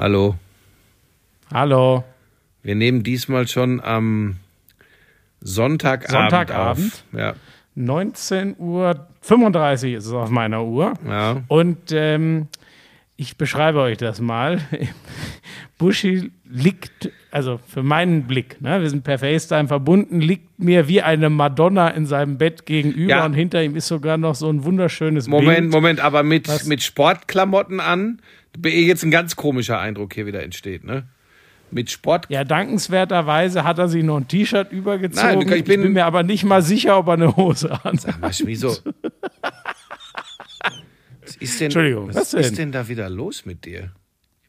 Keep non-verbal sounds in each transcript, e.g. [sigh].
Hallo. Hallo. Wir nehmen diesmal schon am Sonntagabend, Sonntagabend. auf. Ja. 19.35 Uhr ist es auf meiner Uhr. Ja. Und ähm, ich beschreibe euch das mal. [laughs] Buschi liegt, also für meinen Blick, ne, wir sind per FaceTime verbunden, liegt mir wie eine Madonna in seinem Bett gegenüber Ja. und hinter ihm ist sogar noch so ein wunderschönes Moment, Bild. Moment, aber mit, mit Sportklamotten an, jetzt ein ganz komischer Eindruck hier wieder entsteht, ne? Mit Sport. Ja, dankenswerterweise hat er sich noch ein T-Shirt übergezogen. Nein, ich bin- ich bin mir aber nicht mal sicher, ob er eine Hose hat. Sag mal, wieso? [laughs] Was ist denn, Entschuldigung, was, was denn? ist denn da wieder los mit dir?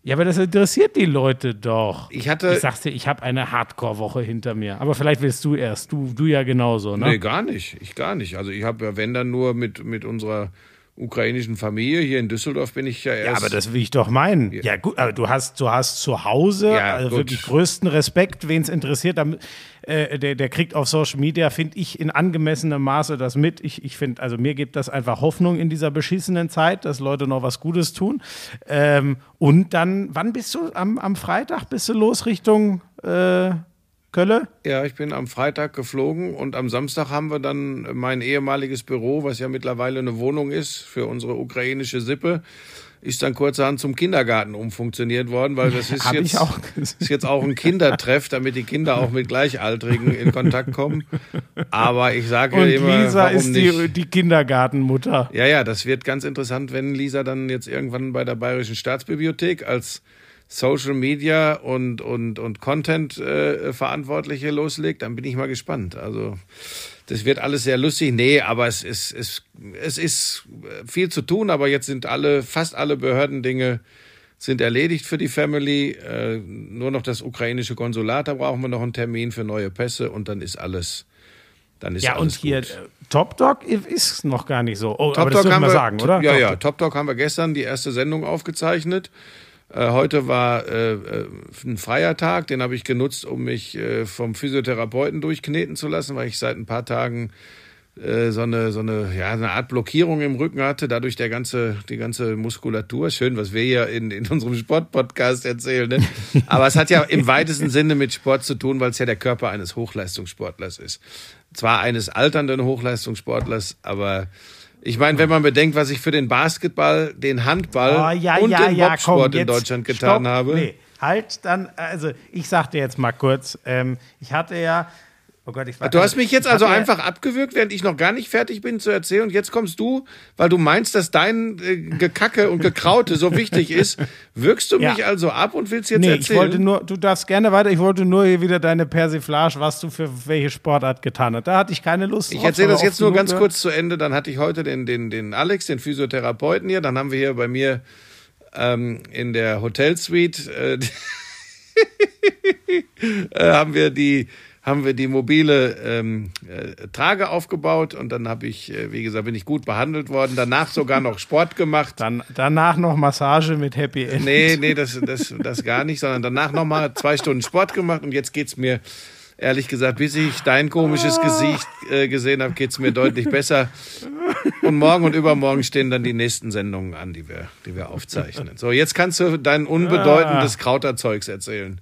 Ja, aber das interessiert die Leute doch. Ich hatte. Ich dir, ich habe eine Hardcore-Woche hinter mir. Aber vielleicht willst du erst. Du, du ja genauso, ne? Nee, gar nicht. Ich gar nicht. Also ich habe ja, wenn dann nur mit, mit unserer ukrainischen Familie hier in Düsseldorf bin ich ja erst. Ja, aber das will ich doch meinen. Ja, gut, aber du hast, du hast zu Hause Ja, also wirklich größten Respekt, wen es interessiert. Äh, der, der kriegt auf Social Media, finde ich, in angemessenem Maße das mit. Ich, ich finde, also mir gibt das einfach Hoffnung in dieser beschissenen Zeit, dass Leute noch was Gutes tun. Ähm, und dann, wann bist du? Am, am Freitag bist du los Richtung äh, Kölle? Ja, ich bin am Freitag geflogen und am Samstag haben wir dann mein ehemaliges Büro, was ja mittlerweile eine Wohnung ist für unsere ukrainische Sippe, ist dann kurzerhand zum Kindergarten umfunktioniert worden, weil das [laughs] ist Hab jetzt, auch ist jetzt auch ein Kindertreff, damit die Kinder auch mit Gleichaltrigen in Kontakt kommen. Aber ich sage Und immer, Lisa ist die, die Kindergartenmutter. Ja, ja, das wird ganz interessant, wenn Lisa dann jetzt irgendwann bei der Bayerischen Staatsbibliothek als Social Media und, und, und Content äh, Verantwortliche loslegt, dann bin ich mal gespannt. Also das wird alles sehr lustig. Nee, aber es ist, es, es ist viel zu tun, aber jetzt sind alle, fast alle Behördendinge sind erledigt für die Family. Äh, nur noch das ukrainische Konsulat, da brauchen wir noch einen Termin für neue Pässe und dann ist alles. Dann ist Ja, und alles hier gut. äh, Top Dog ist noch gar nicht so. Oh, Top aber das Talk dürfen haben wir sagen, oder? Ja, Top ja. Dog. Top Talk haben wir gestern die erste Sendung aufgezeichnet. Äh, heute war äh, äh, ein freier Tag, den habe ich genutzt, um mich äh, vom Physiotherapeuten durchkneten zu lassen, weil ich seit ein paar Tagen äh, so eine so eine ja eine Art Blockierung im Rücken hatte, dadurch der ganze die ganze Muskulatur schön, was wir hier in, in unserem Sportpodcast erzählen, ne? [laughs] aber es hat ja im weitesten Sinne mit Sport zu tun, weil es ja der Körper eines Hochleistungssportlers ist. Zwar eines alternden Hochleistungssportlers, aber ich meine, wenn man bedenkt, was ich für den Basketball, den Handball Oh, ja, und ja, den ja, Bobsport komm, in Deutschland getan stopp. habe. Nee, halt dann, also ich sag dir jetzt mal kurz, ähm, ich hatte ja, oh Gott, ich war. Du hast mich jetzt ich also einfach abgewürgt, während ich noch gar nicht fertig bin zu erzählen. Und jetzt kommst du, weil du meinst, dass dein äh, Gekacke und Gekraute so wichtig ist, wirkst du Ja. mich also ab und willst jetzt Nee, ich erzählen? wollte nur, du darfst gerne weiter, ich wollte nur hier wieder deine Persiflage, was du für welche Sportart getan hast. Da hatte ich keine Lust Ich erzähle das jetzt nur ganz gehört. kurz zu Ende. Dann hatte ich heute den, den, den Alex, den Physiotherapeuten hier. Dann haben wir hier bei mir ähm, in der Hotelsuite äh, [laughs] äh, haben wir die haben wir die mobile ähm, äh, Trage aufgebaut und dann habe ich, äh, wie gesagt, bin ich gut behandelt worden. Danach sogar noch Sport gemacht. Dann, danach noch Massage mit Happy End. Nee, nee, das, das, das gar nicht, sondern danach nochmal zwei Stunden Sport gemacht und jetzt geht's mir, ehrlich gesagt, bis ich dein komisches Gesicht äh, gesehen habe, geht's mir deutlich besser. Und morgen und übermorgen stehen dann die nächsten Sendungen an, die wir, die wir aufzeichnen. So, jetzt kannst du dein unbedeutendes Krauterzeugs erzählen.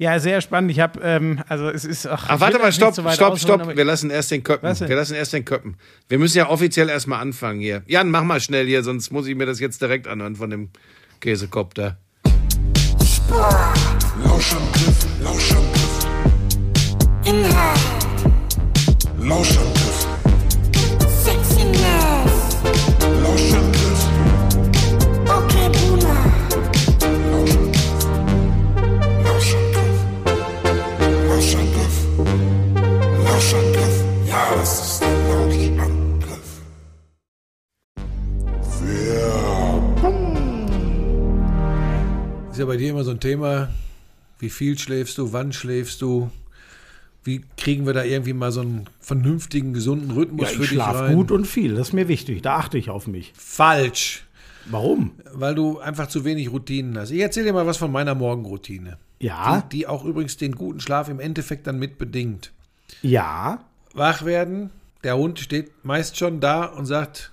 Ja, sehr spannend. Ich habe, ähm, also es ist. Ach, Ach, ich warte mal, stopp, so stopp, ausholen, stopp. Wir lassen erst den Köppen. Wir lassen erst den Köppen. Wir müssen ja offiziell erstmal anfangen hier. Jan, mach mal schnell hier, sonst muss ich mir das jetzt direkt anhören von dem Käsekopter. Lauschangriff, Lauschangriff. Inhalt, Lauschangriff, so ein Thema, wie viel schläfst du, wann schläfst du, wie kriegen wir da irgendwie mal so einen vernünftigen, gesunden Rhythmus Ja, für ich dich schlafe rein? gut und viel. Das ist mir wichtig. Da achte ich auf mich. Falsch, Warum? weil du einfach zu wenig Routinen hast. Ich erzähle dir mal was von meiner Morgenroutine, Ja, die, die auch übrigens den guten Schlaf im Endeffekt dann mit bedingt. ja. Wach werden, der Hund steht meist schon da und sagt,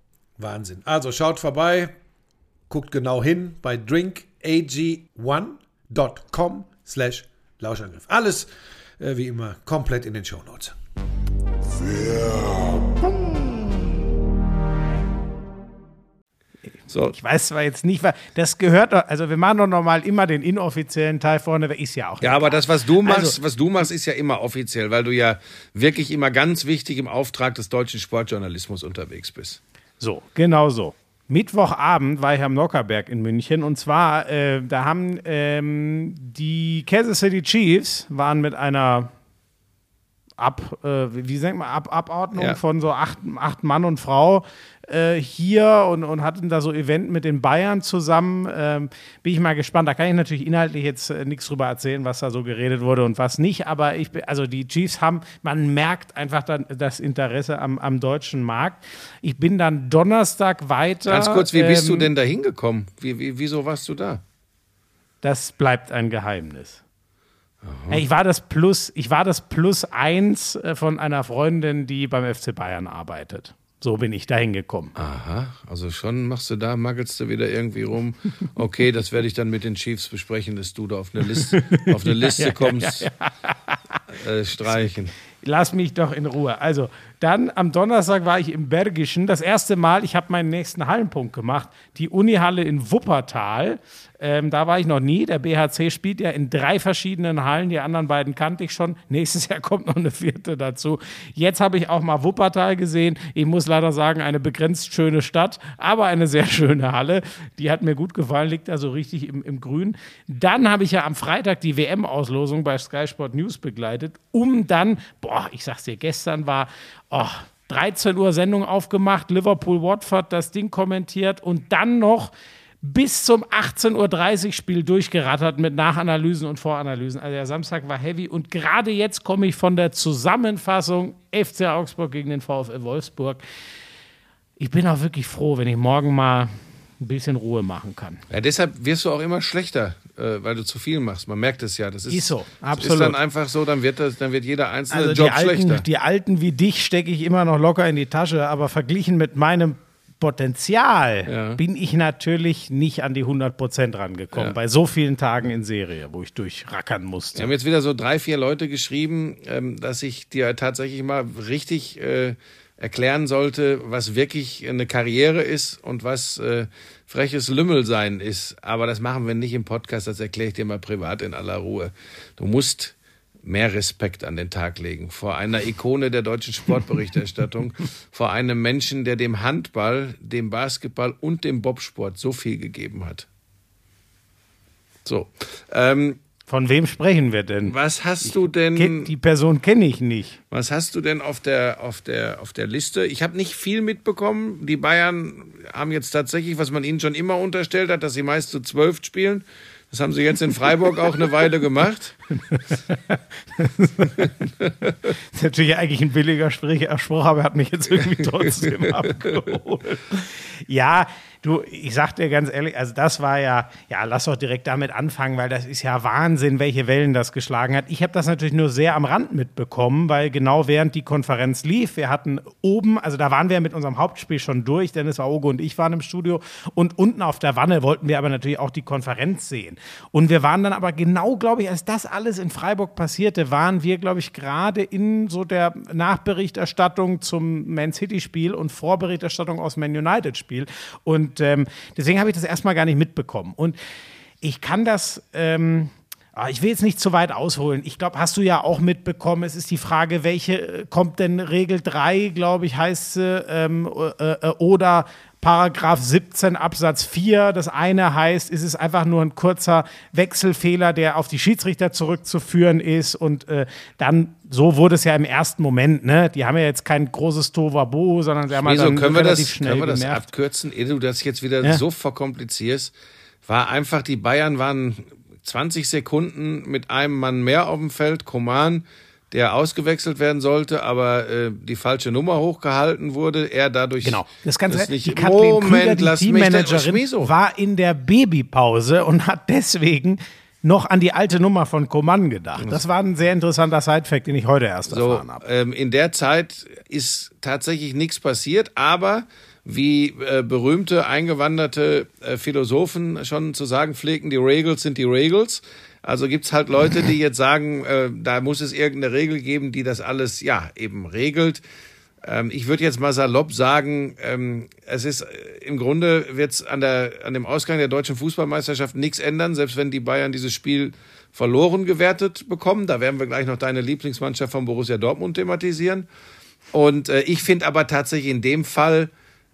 Wahnsinn. Also schaut vorbei, guckt genau hin bei drinkag1.com slash Lauschangriff. Alles äh, wie immer komplett in den Shownotes. So, Ich weiß zwar jetzt nicht, was das gehört, doch- also wir machen doch normal immer den inoffiziellen Teil vorne, der ist ja auch. Ja, aber das, was du machst, Also- was du machst, ist ja immer offiziell, weil du ja wirklich immer ganz wichtig im Auftrag des deutschen Sportjournalismus unterwegs bist. So, genau so. Mittwochabend war ich am Nockerberg in München und zwar, äh, da haben ähm, die Kansas City Chiefs waren mit einer Ab, äh, wie sagt man, Ab Abordnung Ja. von so acht, acht Mann und Frau äh, hier und, und hatten da so Event mit den Bayern zusammen. Ähm, bin ich mal gespannt. Da kann ich natürlich inhaltlich jetzt äh, nichts drüber erzählen, was da so geredet wurde und was nicht. Aber ich, bin- also die Chiefs haben, man merkt einfach dann das Interesse am, am deutschen Markt. Ich bin dann Donnerstag weiter. Ganz kurz, wie bist du ähm, denn da hingekommen? Wie, wie, wieso warst du da? Das bleibt ein Geheimnis. Ja, Ich war das Plus, ich war das Plus eins äh, von einer Freundin, die beim FC Bayern arbeitet. So bin ich da hingekommen. Aha, also schon machst du da, maggelst du wieder irgendwie rum. Okay, das werde ich dann mit den Chiefs besprechen, dass du da auf eine Liste, [laughs] auf eine Liste kommst. Äh, streichen. Lass mich doch in Ruhe. Also, dann am Donnerstag war ich im Bergischen. Das erste Mal, ich habe meinen nächsten Hallenpunkt gemacht. Die Unihalle in Wuppertal. Ähm, da war ich noch nie. Der BHC spielt ja in drei verschiedenen Hallen. Die anderen beiden kannte ich schon. Nächstes [laughs] Jahr kommt noch eine vierte dazu. Jetzt habe ich auch mal Wuppertal gesehen. Ich muss leider sagen, eine begrenzt schöne Stadt, aber eine sehr [laughs] schöne Halle. Die hat mir gut gefallen, liegt da so richtig im, im Grün. Dann habe ich ja am Freitag die WM-Auslosung bei Sky Sport News begleitet, um dann, boah, ich sag's dir, gestern war, oh, 13 Uhr Sendung aufgemacht, Liverpool-Watford das Ding kommentiert und dann noch bis zum 18.30 Uhr Spiel durchgerattert mit Nachanalysen und Voranalysen. Also der Samstag war heavy und gerade jetzt komme ich von der Zusammenfassung FC Augsburg gegen den VfL Wolfsburg. Ich bin auch wirklich froh, wenn ich morgen mal ein bisschen Ruhe machen kann. Ja, deshalb wirst du auch immer schlechter, äh, weil du zu viel machst. Man merkt es ja. Das ist, Ist so, absolut. Ist dann einfach so, dann wird, das, dann wird jeder einzelne Also die Job schlechter. alten, die alten wie dich stecke ich immer noch locker in die Tasche, aber verglichen mit meinem Potenzial Ja. bin ich natürlich nicht an die 100% rangekommen. Ja. Bei so vielen Tagen in Serie, wo ich durchrackern Wir musste. haben jetzt wieder so drei, vier Leute geschrieben, ähm, dass ich dir tatsächlich mal richtig äh, erklären sollte, was wirklich eine Karriere ist und was äh, freches Lümmelsein ist. Aber das machen wir nicht im Podcast, das erkläre ich dir mal privat in aller Ruhe. Du musst mehr Respekt an den Tag legen vor einer Ikone der deutschen Sportberichterstattung, [laughs] vor einem Menschen, der dem Handball, dem Basketball und dem Bobsport so viel gegeben hat. So, ähm, Von wem sprechen wir denn? was hast du denn? Ken- Die Person kenne ich nicht. Was hast du denn auf der, auf der, auf der Liste? Ich habe nicht viel mitbekommen. Die Bayern haben jetzt tatsächlich, was man ihnen schon immer unterstellt hat, dass sie meist zu zwölf spielen. Das haben sie jetzt in Freiburg auch eine Weile gemacht. [laughs] Das ist natürlich eigentlich ein billiger Sprich- Spruch, aber er hat mich jetzt irgendwie trotzdem [laughs] abgeholt. Ja, Du, ich sag dir ganz ehrlich, also das war ja, ja, lass doch direkt damit anfangen, weil das ist ja Wahnsinn, welche Wellen das geschlagen hat. Ich habe das natürlich nur sehr am Rand mitbekommen, weil genau während die Konferenz lief, wir hatten oben, also da waren wir mit unserem Hauptspiel schon durch, Dennis Auge und ich waren im Studio und unten auf der Wanne wollten wir aber natürlich auch die Konferenz sehen. Und wir waren dann aber genau, glaube ich, als das alles in Freiburg passierte, waren wir, glaube ich, gerade in so der Nachberichterstattung zum Man City-Spiel und Vorberichterstattung aus Man United-Spiel. Und ähm, deswegen habe ich das erstmal gar nicht mitbekommen. Und ich kann das. Ähm, ich will jetzt nicht zu weit ausholen. Ich glaube, hast du ja auch mitbekommen. Es ist die Frage, welche äh, kommt denn Regel 3, glaube ich, heißt sie, ähm, äh, äh, oder Paragraph 17 Absatz 4. Das eine heißt, es ist einfach nur ein kurzer Wechselfehler, der auf die Schiedsrichter zurückzuführen ist. Und äh, dann, so wurde es ja im ersten Moment, ne? Die haben ja jetzt kein großes Tovabo, sondern sie haben halt Wieso dann können wir das, schnell können wir das abkürzen, ehe du das jetzt wieder Ja. so verkomplizierst? War einfach, die Bayern waren 20 Sekunden mit einem Mann mehr auf dem Feld, Koman, der ausgewechselt werden sollte, aber äh, die falsche Nummer hochgehalten wurde, er dadurch Genau. Das Ganze, das nicht, die Kathleen Krüger, Moment, die lass mich denn, Teammanagerin, war in der Babypause und hat deswegen noch an die alte Nummer von Coman gedacht. Das war ein sehr interessanter Sidefact, den ich heute erst So, erfahren habe. ähm, in der Zeit ist tatsächlich nichts passiert, aber wie äh, berühmte eingewanderte äh, Philosophen schon zu sagen pflegen, die Regels sind die Regels. Also gibt's halt Leute, die jetzt sagen, äh, da muss es irgendeine Regel geben, die das alles ja eben regelt. Ähm, ich würde jetzt mal salopp sagen, ähm, es ist äh, im Grunde wird's an der an dem Ausgang der deutschen Fußballmeisterschaft nichts ändern, selbst wenn die Bayern dieses Spiel verloren gewertet bekommen. Da werden wir gleich noch deine Lieblingsmannschaft von Borussia Dortmund thematisieren. Und äh, ich finde aber tatsächlich in dem Fall,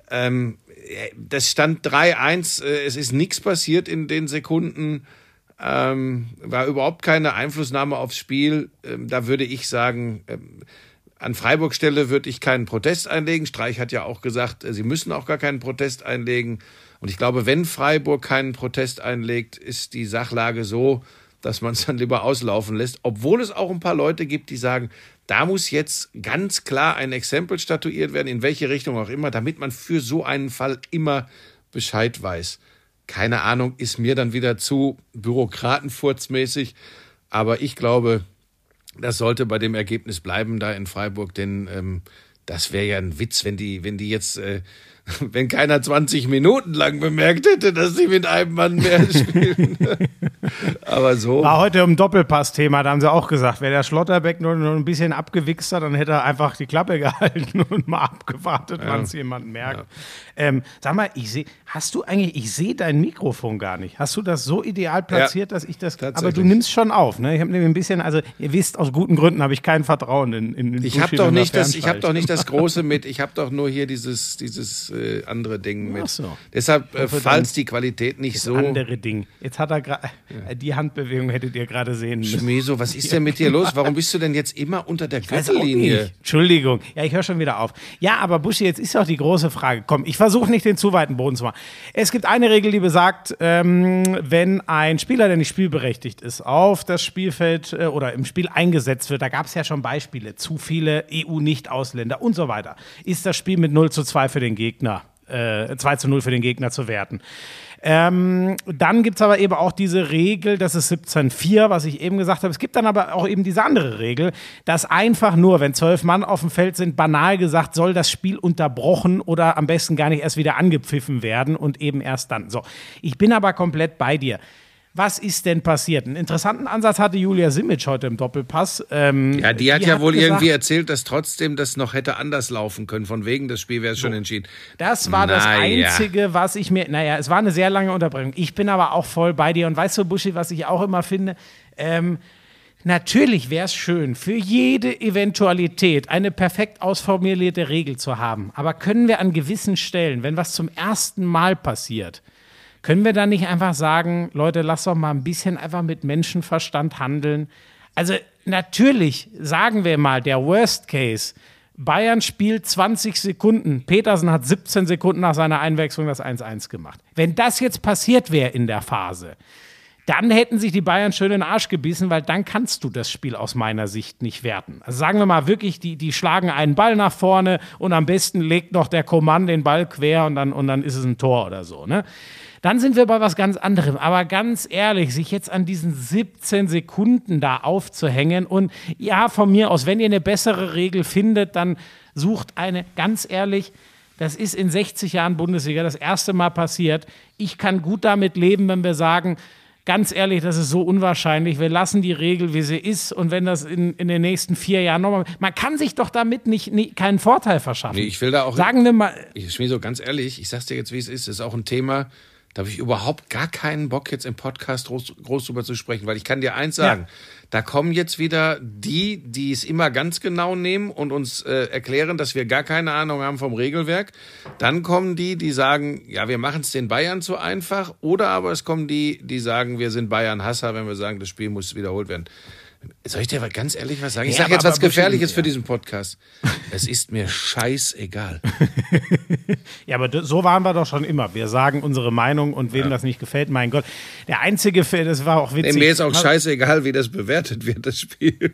ähm, das stand 3-1, äh, es ist nichts passiert in den Sekunden, ähm, war überhaupt keine Einflussnahme aufs Spiel. Ähm, da würde ich sagen, ähm, an Freiburg Stelle würde ich keinen Protest einlegen. Streich hat ja auch gesagt, äh, sie müssen auch gar keinen Protest einlegen. Und ich glaube, wenn Freiburg keinen Protest einlegt, ist die Sachlage so, dass man es dann lieber auslaufen lässt. Obwohl es auch ein paar Leute gibt, die sagen, da muss jetzt ganz klar ein Exempel statuiert werden, in welche Richtung auch immer, damit man für so einen Fall immer Bescheid weiß. Keine Ahnung, ist mir dann wieder zu bürokratenfurzmäßig. Aber ich glaube, das sollte bei dem Ergebnis bleiben da in Freiburg, denn ähm, das wäre ja ein Witz, wenn die, wenn die jetzt, äh, [laughs] wenn keiner 20 Minuten lang bemerkt hätte, dass sie mit einem Mann mehr [laughs] spielen. [laughs] Aber so. War heute im Doppelpass-Thema, da haben sie auch gesagt, wäre der Schlotterbeck nur, nur ein bisschen abgewichst hat, dann hätte er einfach die Klappe gehalten und mal abgewartet, wann es jemand merkt. Ähm, sag mal, ich sehe, hast du eigentlich, ich sehe dein Mikrofon gar nicht. Hast du das so ideal platziert, dass ich das, aber du nimmst schon auf, ne? Ich habe nämlich ein bisschen, also ihr wisst, aus guten Gründen habe ich kein Vertrauen in, in, in Ich habe doch nicht das, ich habe doch nicht das große mit. Ich habe doch nur hier dieses, dieses äh, andere Ding mit. So. Deshalb, äh, falls die Qualität nicht Das so. andere Ding. Jetzt hat er gerade, die Handbewegung hättet ihr gerade sehen müssen. Schmeso, was ist denn mit dir los? Warum bist du denn jetzt immer unter der Gürtellinie? Entschuldigung. Ja, ich höre schon wieder auf. Ja, aber Buschi, jetzt ist doch die große Frage. Komm, ich versuche nicht den zu weiten Boden zu machen. Es gibt eine Regel, die besagt, ähm, wenn ein Spieler, der nicht spielberechtigt ist, auf das Spielfeld äh, oder im Spiel eingesetzt wird, da gab es ja schon Beispiele, zu viele EU-Nicht-Ausländer und so weiter, ist das Spiel mit 0 zu 2 für den Gegner, äh, 2 zu 0 für den Gegner zu werten. Ähm, dann gibt es aber eben auch diese Regel, das ist 17.4, was ich eben gesagt habe. Es gibt dann aber auch eben diese andere Regel, dass einfach nur, wenn zwölf Mann auf dem Feld sind, banal gesagt, soll das Spiel unterbrochen oder am besten gar nicht erst wieder angepfiffen werden und eben erst dann. So, ich bin aber komplett bei dir. Was ist denn passiert? Einen interessanten Ansatz hatte Julia Simic heute im Doppelpass. Ähm, Ja, die hat ja wohl gesagt, irgendwie erzählt, dass trotzdem das noch hätte anders laufen können. Von wegen, das Spiel wäre schon entschieden. Das war das Naja. Einzige, was ich mir. Naja, es war eine sehr lange Unterbrechung. Ich bin aber auch voll bei dir. Und weißt du, Buschi, was ich auch immer finde? Ähm, natürlich wäre es schön, für jede Eventualität eine perfekt ausformulierte Regel zu haben. Aber können wir an gewissen Stellen, wenn was zum ersten Mal passiert, können wir dann nicht einfach sagen, Leute, lass doch mal ein bisschen einfach mit Menschenverstand handeln? Also natürlich, sagen wir mal, der Worst Case, Bayern spielt 20 Sekunden, Petersen hat 17 Sekunden nach seiner Einwechslung das 1-1 gemacht. Wenn das jetzt passiert wäre in der Phase, dann hätten sich die Bayern schön in den Arsch gebissen, weil dann kannst du das Spiel aus meiner Sicht nicht werten. Also sagen wir mal wirklich, die, die schlagen einen Ball nach vorne und am besten legt noch der Kommand den Ball quer und dann, und dann ist es ein Tor oder so. Ne? Dann sind wir bei was ganz anderem. Aber ganz ehrlich, sich jetzt an diesen 17 Sekunden da aufzuhängen und ja, von mir aus, wenn ihr eine bessere Regel findet, dann sucht eine, ganz ehrlich, das ist in 60 Jahren Bundesliga das erste Mal passiert. Ich kann gut damit leben, wenn wir sagen, ganz ehrlich, das ist so unwahrscheinlich. Wir lassen die Regel, wie sie ist. Und wenn das in, in den nächsten vier Jahren nochmal. Man kann sich doch damit nicht, nicht keinen Vorteil verschaffen. Nee, ich will da auch. Sagen wir mal. Ich Schmier, so ganz ehrlich, ich sag's dir jetzt, wie es ist. Das ist auch ein Thema, da habe ich überhaupt gar keinen Bock, jetzt im Podcast groß, groß drüber zu sprechen, weil ich kann dir eins sagen. Ja. Da kommen jetzt wieder die, die es immer ganz genau nehmen und uns äh, erklären, dass wir gar keine Ahnung haben vom Regelwerk. Dann kommen die, die sagen, ja, wir machen es den Bayern zu einfach. Oder aber es kommen die, die sagen, wir sind Bayern-Hasser, wenn wir sagen, das Spiel muss wiederholt werden. Soll ich dir aber ganz ehrlich was sagen? Ich Ja, sage jetzt aber- was aber Gefährliches für ja. diesen Podcast. Es ist mir scheißegal. [laughs] Ja, aber so waren wir doch schon immer. Wir sagen unsere Meinung und wem das nicht gefällt, mein Gott. Der einzige das war auch witzig. Nee, mir ist auch scheißegal, wie das bewertet wird, das Spiel. [laughs]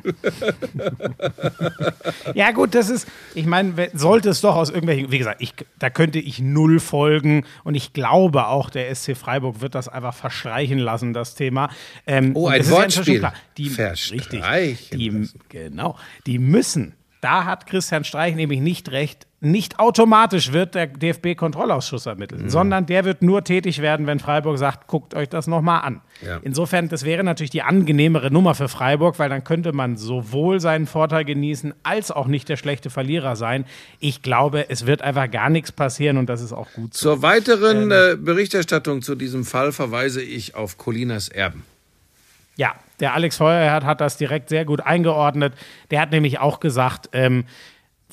Ja, gut, das ist, ich meine, sollte es doch aus irgendwelchen, wie gesagt, ich, da könnte ich null folgen und ich glaube auch, der SC Freiburg wird das einfach verstreichen lassen, das Thema. Ähm, Oh, ein ja Wortspiel. klar, Die, Verstreichen richtig, die, genau, die müssen, da hat Christian Streich nämlich nicht recht, nicht automatisch wird der DFB-Kontrollausschuss ermittelt, Mhm. sondern der wird nur tätig werden, wenn Freiburg sagt, guckt euch das nochmal an. Ja. Insofern, das wäre natürlich die angenehmere Nummer für Freiburg, weil dann könnte man sowohl seinen Vorteil genießen, als auch nicht der schlechte Verlierer sein. Ich glaube, es wird einfach gar nichts passieren und das ist auch gut so. Zur weiteren äh, Berichterstattung zu diesem Fall verweise ich auf Colinas Erben. Ja, der Alex Feuerherd hat das direkt sehr gut eingeordnet. Der hat nämlich auch gesagt, ähm,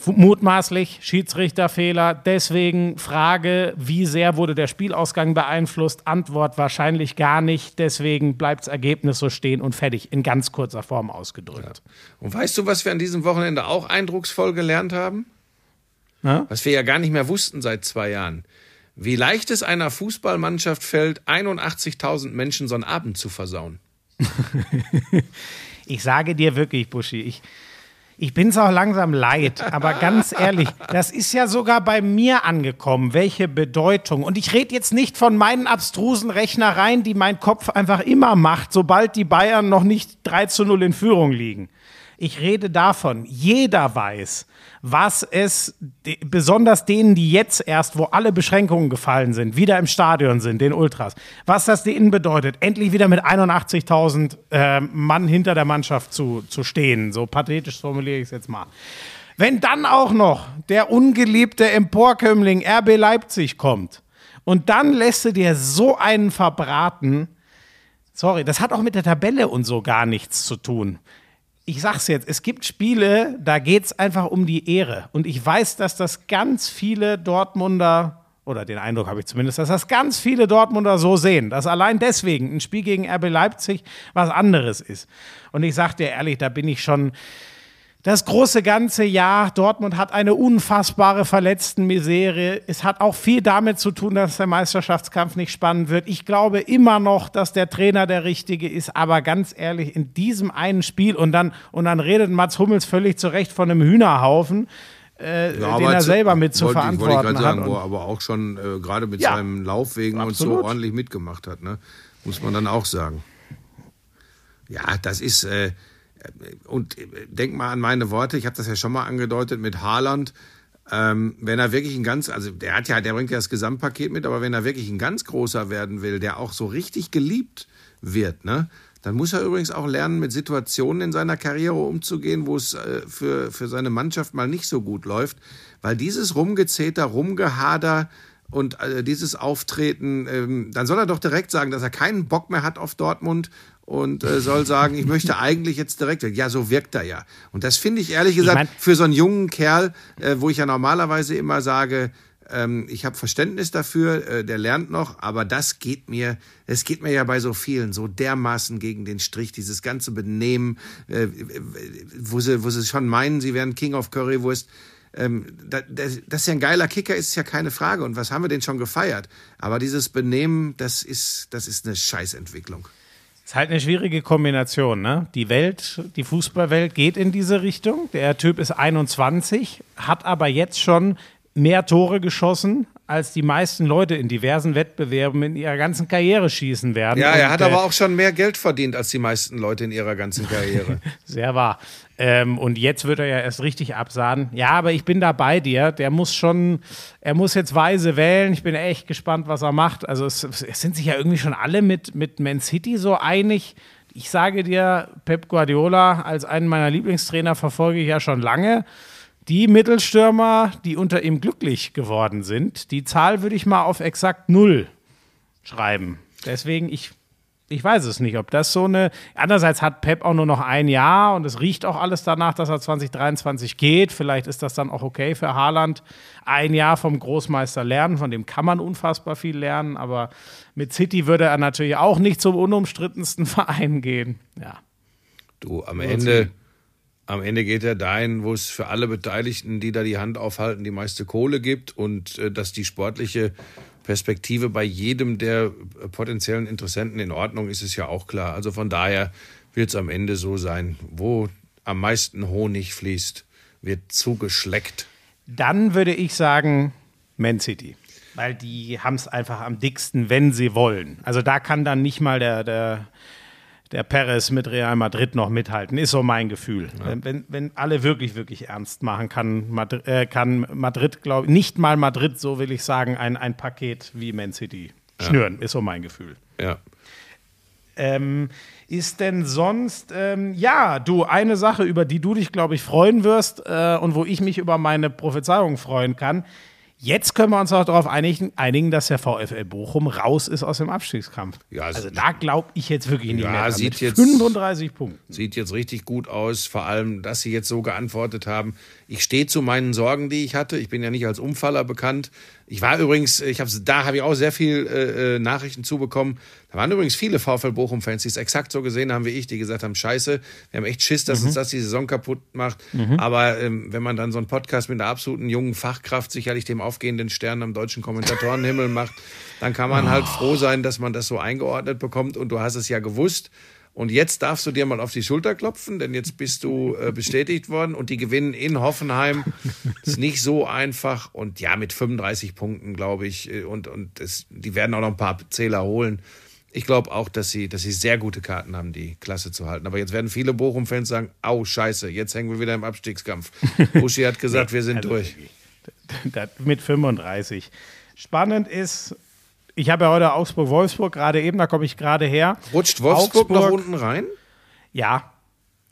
mutmaßlich Schiedsrichterfehler. Deswegen Frage, wie sehr wurde der Spielausgang beeinflusst? Antwort wahrscheinlich gar nicht. Deswegen bleibt das Ergebnis so stehen und fertig. In ganz kurzer Form ausgedrückt. Und weißt du, was wir an diesem Wochenende auch eindrucksvoll gelernt haben? Ja? Was wir ja gar nicht mehr wussten seit zwei Jahren. Wie leicht es einer Fußballmannschaft fällt, 81.000 Menschen so einen Abend zu versauen. [laughs] Ich sage dir wirklich, Buschi, ich, ich bin es auch langsam leid, aber ganz ehrlich, das ist ja sogar bei mir angekommen, welche Bedeutung. Und ich rede jetzt nicht von meinen abstrusen Rechnereien, die mein Kopf einfach immer macht, sobald die Bayern noch nicht 3 zu 0 in Führung liegen. Ich rede davon, jeder weiß, was es, de- besonders denen, die jetzt erst, wo alle Beschränkungen gefallen sind, wieder im Stadion sind, den Ultras, was das denen bedeutet, endlich wieder mit 81.000 äh, Mann hinter der Mannschaft zu, zu stehen. So pathetisch formuliere ich es jetzt mal. Wenn dann auch noch der ungeliebte Emporkömmling RB Leipzig kommt und dann lässt du dir so einen verbraten, sorry, das hat auch mit der Tabelle und so gar nichts zu tun ich sag's jetzt, es gibt Spiele, da geht's einfach um die Ehre. Und ich weiß, dass das ganz viele Dortmunder, oder den Eindruck habe ich zumindest, dass das ganz viele Dortmunder so sehen, dass allein deswegen ein Spiel gegen RB Leipzig was anderes ist. Und ich sag dir ehrlich, da bin ich schon das große ganze Jahr. Dortmund hat eine unfassbare Verletztenmisere. Es hat auch viel damit zu tun, dass der Meisterschaftskampf nicht spannend wird. Ich glaube immer noch, dass der Trainer der richtige ist. Aber ganz ehrlich, in diesem einen Spiel und dann, und dann redet Mats Hummels völlig zu Recht von einem Hühnerhaufen, äh, den er selber mit zu verantworten hat. wo Und- er aber auch schon äh, gerade mit Ja. seinem Laufwegen und so Absolut. ordentlich mitgemacht hat, ne? muss man dann auch sagen. Ja, das ist, äh, und äh, denk mal an meine Worte, ich habe das ja schon mal angedeutet mit Haaland. Ähm, wenn er wirklich ein ganz, also der hat ja, der bringt ja das Gesamtpaket mit, aber wenn er wirklich ein ganz großer werden will, der auch so richtig geliebt wird, ne, dann muss er übrigens auch lernen, mit Situationen in seiner Karriere umzugehen, wo es äh, für, für seine Mannschaft mal nicht so gut läuft. Weil dieses Rumgezeter, Rumgehader und äh, dieses Auftreten, ähm, dann soll er doch direkt sagen, dass er keinen Bock mehr hat auf Dortmund und äh, soll sagen, ich möchte [laughs] eigentlich jetzt direkt weg. Ja, so wirkt er ja. Und das finde ich ehrlich gesagt mein- für so einen jungen Kerl, äh, wo ich ja normalerweise immer sage, ähm, ich habe Verständnis dafür, äh, der lernt noch, aber das geht mir, es geht mir ja bei so vielen so dermaßen gegen den Strich, dieses ganze Benehmen, äh, wo sie, wo sie schon meinen, sie wären King of Currywurst. Ähm, da, das, dass er ein geiler Kicker ist, ist ja keine Frage. Und was haben wir denn schon gefeiert? Aber dieses Benehmen, das ist, das ist eine Scheißentwicklung. Ist halt eine schwierige Kombination, ne? Die Welt, die Fußballwelt geht in diese Richtung. Der Typ ist 21, hat aber jetzt schon mehr Tore geschossen, als die meisten Leute in diversen Wettbewerben in ihrer ganzen Karriere schießen werden. Ja, er Und, hat äh, aber auch schon mehr Geld verdient als die meisten Leute in ihrer ganzen Karriere. [laughs] Sehr wahr. Ähm, und jetzt wird er ja erst richtig absahen. Ja, aber ich bin da bei dir. Der muss schon, er muss jetzt weise wählen. Ich bin echt gespannt, was er macht. Also es, es sind sich ja irgendwie schon alle mit, mit Man City so einig. Ich sage dir, Pep Guardiola als einen meiner Lieblingstrainer verfolge ich ja schon lange. Die Mittelstürmer, die unter ihm glücklich geworden sind, die Zahl würde ich mal auf exakt null schreiben. Deswegen, ich, ich weiß es nicht, ob das so eine. Andererseits hat Pep auch nur noch ein Jahr und es riecht auch alles danach, dass er 2023 geht. Vielleicht ist das dann auch okay für Haaland. Ein Jahr vom Großmeister lernen, von dem kann man unfassbar viel lernen, aber mit City würde er natürlich auch nicht zum unumstrittensten [laughs] Verein gehen. Ja. Du, am Ende, am Ende geht er dahin, wo es für alle Beteiligten, die da die Hand aufhalten, die meiste Kohle gibt und äh, dass die sportliche Perspektive bei jedem der äh, potenziellen Interessenten in Ordnung ist, ist ja auch klar. Also von daher wird es am Ende so sein, wo am meisten Honig fließt, wird zugeschleckt. Dann würde ich sagen Man City. Weil die haben es einfach am dicksten, wenn sie wollen. Also da kann dann nicht mal der, der, der Perez mit Real Madrid noch mithalten, ist so mein Gefühl. Wenn, wenn, wenn alle wirklich, wirklich ernst machen, kann Madrid, äh, kann Madrid glaube ich, nicht mal Madrid, so will ich sagen, ein, ein Paket wie Man City schnüren, ist so mein Gefühl. Ja. Ähm, ist denn sonst, ähm, ja, du, eine Sache, über die du dich, glaube ich, freuen wirst äh, und wo ich mich über meine Prophezeiung freuen kann. Jetzt können wir uns auch darauf einigen, einigen, dass der VfL Bochum raus ist aus dem Abstiegskampf. Ja, also- also da glaube ich jetzt wirklich nicht Ja, mehr. dran. sieht Mit jetzt- 35 Punkten. Sieht jetzt richtig gut aus, vor allem, dass Sie jetzt so geantwortet haben. Ich stehe zu meinen Sorgen, die ich hatte. Ich bin ja nicht als Umfaller bekannt. Ich war übrigens, ich habe da habe ich auch sehr viel äh, äh, Nachrichten zubekommen. Da waren übrigens viele VfL Bochum-Fans, die es exakt so gesehen haben wie ich, die gesagt haben: Scheiße, wir haben echt Schiss, dass uns das die Saison kaputt macht. Aber ähm, wenn man dann so einen Podcast mit einer absoluten jungen Fachkraft, sicherlich dem aufgehenden Stern am deutschen Kommentatorenhimmel [laughs] macht, dann kann man halt froh sein, dass man das so eingeordnet bekommt. Und du hast es ja gewusst. Und jetzt darfst du dir mal auf die Schulter klopfen, denn jetzt bist du äh, bestätigt worden und die gewinnen in Hoffenheim. [laughs] ist nicht so einfach und ja, mit 35 Punkten, glaube ich, äh, und, und es, die werden auch noch ein paar Zähler holen. Ich glaube auch, dass sie, dass sie sehr gute Karten haben, die Klasse zu halten. Aber jetzt werden viele Bochum-Fans sagen, au, scheiße, jetzt hängen wir wieder im Abstiegskampf. [laughs] Buschi hat gesagt, wir sind Also durch. Das mit 35. Spannend ist, ich habe ja heute Augsburg-Wolfsburg gerade eben, da komme ich gerade her. Rutscht Wolfsburg noch unten rein? Ja,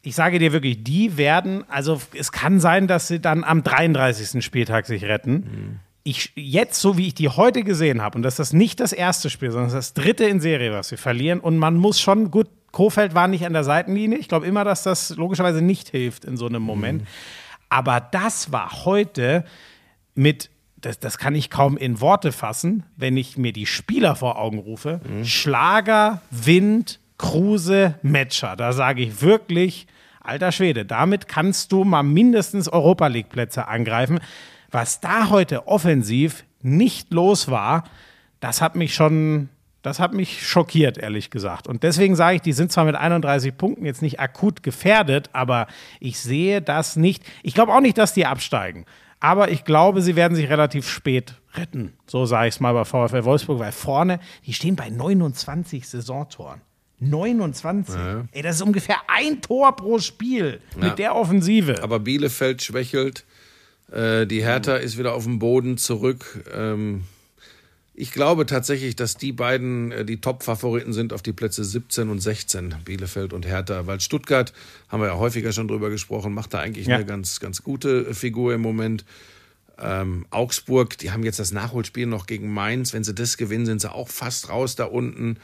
ich sage dir wirklich, die werden, also es kann sein, dass sie dann am 33. Spieltag sich retten. Ich, jetzt, so wie ich die heute gesehen habe, und das ist das nicht das erste Spiel, sondern das das dritte in Serie, was wir verlieren. Und man muss schon, gut, Kofeld war nicht an der Seitenlinie. Ich glaube immer, dass das logischerweise nicht hilft in so einem Moment. Aber das war heute mit, das, das kann ich kaum in Worte fassen, wenn ich mir die Spieler vor Augen rufe. Schlager, Wind, Kruse, Metscher. Da sage ich wirklich, alter Schwede, damit kannst du mal mindestens Europa League-Plätze angreifen. Was da heute offensiv nicht los war, das hat mich schon, das hat mich schockiert, ehrlich gesagt. Und deswegen sage ich, die sind zwar mit 31 Punkten jetzt nicht akut gefährdet, aber ich sehe das nicht. Ich glaube auch nicht, dass die absteigen. Aber ich glaube, sie werden sich relativ spät retten. So sage ich es mal bei VfL Wolfsburg, weil vorne, die stehen bei 29 Saisontoren. 29. Ey, das ist ungefähr ein Tor pro Spiel Ja. mit der Offensive. Aber Bielefeld schwächelt. Äh, die Hertha ist wieder auf dem Boden zurück. Ähm, ich glaube tatsächlich, dass die beiden äh, die Top-Favoriten sind auf die Plätze 17 und 16, Bielefeld und Hertha. Weil Stuttgart, haben wir ja häufiger schon drüber gesprochen, macht da eigentlich Ja. eine ganz, ganz gute Figur im Moment. Ähm, Augsburg, die haben jetzt das Nachholspiel noch gegen Mainz. Wenn sie das gewinnen, sind sie auch fast raus da unten.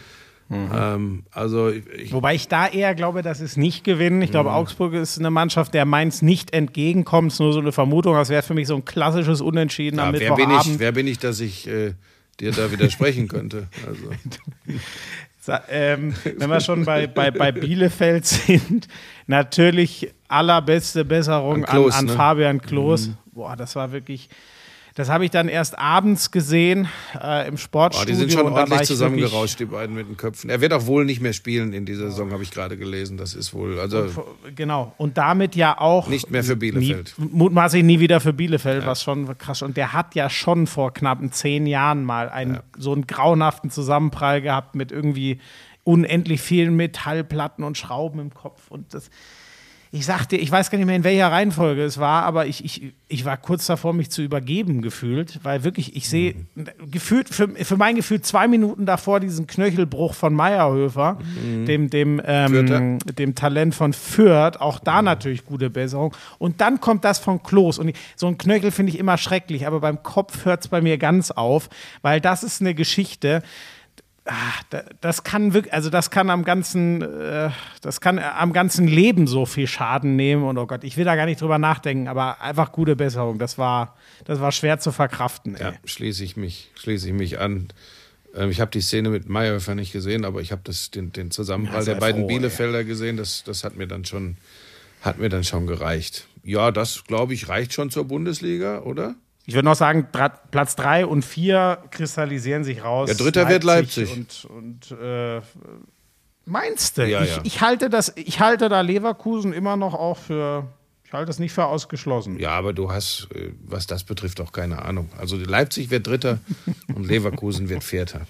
Ähm, also ich, Wobei ich da eher glaube, dass es nicht gewinnen. Ich Mhm. glaube, Augsburg ist eine Mannschaft, der Mainz nicht entgegenkommt. Es ist nur so eine Vermutung. Das wäre für mich so ein klassisches Unentschieden am ja, wer, bin ich, Mittwochabend. wer bin ich, dass ich äh, dir da widersprechen könnte? Also. [laughs] Ähm, wenn wir schon bei, bei, bei Bielefeld sind, natürlich allerbeste Besserung An Klos, an, an ne? Fabian Klos. Boah, das war wirklich. Das habe ich dann erst abends gesehen äh, im Oh, Sportstudio. die sind schon und ordentlich ich zusammengerauscht, die beiden mit den Köpfen. Er wird auch wohl nicht mehr spielen in dieser Saison, habe ich gerade gelesen. Das ist wohl, also wirklich- Genau. Und damit ja auch. nicht mehr für Bielefeld. Nie, mutmaßlich nie wieder für Bielefeld, was schon krass. Und der hat ja schon vor knappen zehn Jahren mal einen, so einen grauenhaften Zusammenprall gehabt mit irgendwie unendlich vielen Metallplatten und Schrauben im Kopf. Und das, ich sagte, ich weiß gar nicht mehr, in welcher Reihenfolge es war, aber ich, ich, ich war kurz davor, mich zu übergeben gefühlt, weil wirklich, ich sehe gefühlt, für, für mein Gefühl, zwei Minuten davor diesen Knöchelbruch von Meyerhöfer, dem, dem, ähm, dem Talent von Fürth, auch da natürlich gute Besserung. Und dann kommt das von Klos. Und ich, so ein Knöchel finde ich immer schrecklich, aber beim Kopf hört es bei mir ganz auf, weil das ist eine Geschichte. Da- das kann wirklich, also das kann am ganzen, äh, das kann am ganzen Leben so viel Schaden nehmen und oh Gott, ich will da gar nicht drüber nachdenken, aber einfach gute Besserung. Das war, das war schwer zu verkraften. Ey. Ja, schließe ich mich, schließe ich mich an. Ähm, Ich habe die Szene mit Meyerhofer nicht gesehen, aber ich habe das den, den Zusammenprall Ja, der beiden froh, Bielefelder gesehen. Das, das hat mir dann schon, hat mir dann schon gereicht. Ja, das glaube ich reicht schon zur Bundesliga, oder? Ich würde noch sagen, Platz drei und vier kristallisieren sich raus. Ja, Dritter wird Leipzig. Und, und äh, meinst du? Ja, ich, ja. ich halte das, ich halte da Leverkusen immer noch auch für, ich halte das nicht für ausgeschlossen. Ja, aber du hast, äh, was das betrifft, auch keine Ahnung. Also Leipzig wird Dritter [laughs] und Leverkusen wird Vierter.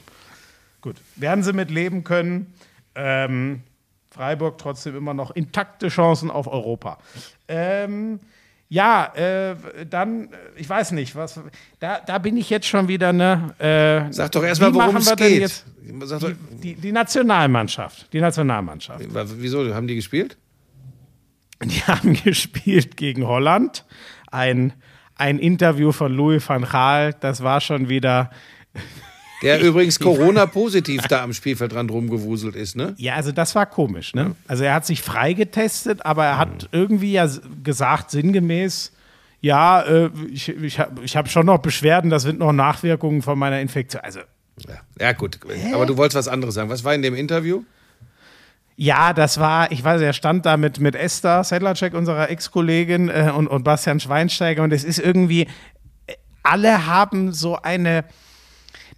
Gut, werden sie mit leben können. Ähm, Freiburg trotzdem immer noch intakte Chancen auf Europa. Ähm, ja, äh, dann, äh, ich weiß nicht, was, da, da bin ich jetzt schon wieder, ne? Äh, Sag doch erstmal, worum es geht. jetzt doch, Die, die Nationalmannschaft. Die Nationalmannschaft. wieso, haben die gespielt? Die [laughs] haben gespielt gegen Holland. Ein, ein Interview von Louis van Gaal, das war schon wieder. Der übrigens Corona-positiv da am Spielfeld dran rumgewuselt ist, ne? Ja, also das war komisch, ne? Also er hat sich freigetestet, aber er hat irgendwie ja gesagt, sinngemäß, ja, äh, ich, ich habe ich hab schon noch Beschwerden, das sind noch Nachwirkungen von meiner Infektion. Also Ja, ja gut. Aber du wolltest was anderes sagen. Was war in dem Interview? Ja, das war, ich weiß, er stand da mit, mit Esther Sedlacek, unserer Ex-Kollegin, äh, und, und Bastian Schweinsteiger. Und es ist irgendwie, äh, alle haben so eine,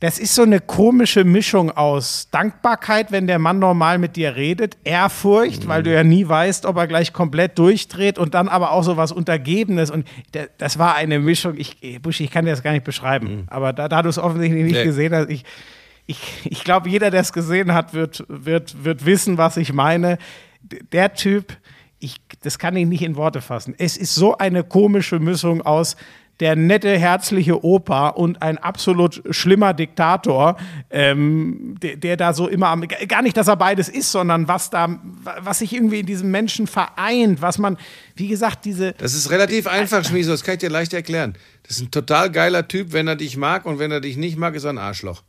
das ist so eine komische Mischung aus Dankbarkeit, wenn der Mann normal mit dir redet, Ehrfurcht, weil du ja nie weißt, ob er gleich komplett durchdreht und dann aber auch so was Untergebenes. Und das war eine Mischung, ich, eh, Buschi, ich kann dir das gar nicht beschreiben, aber da, da du es offensichtlich nicht Nee. gesehen hast, ich, ich, ich glaube, jeder, der es gesehen hat, wird, wird, wird wissen, was ich meine. Der Typ, ich, das kann ich nicht in Worte fassen. Es ist so eine komische Mischung aus der nette, herzliche Opa und ein absolut schlimmer Diktator, ähm, der, der da so immer am, gar nicht, dass er beides ist, sondern was da, was sich irgendwie in diesem Menschen vereint, was man, wie gesagt, diese, Das ist relativ einfach, Schmieso. Das kann ich dir leicht erklären. Das ist ein total geiler Typ. Wenn er dich mag und wenn er dich nicht mag, ist er ein Arschloch.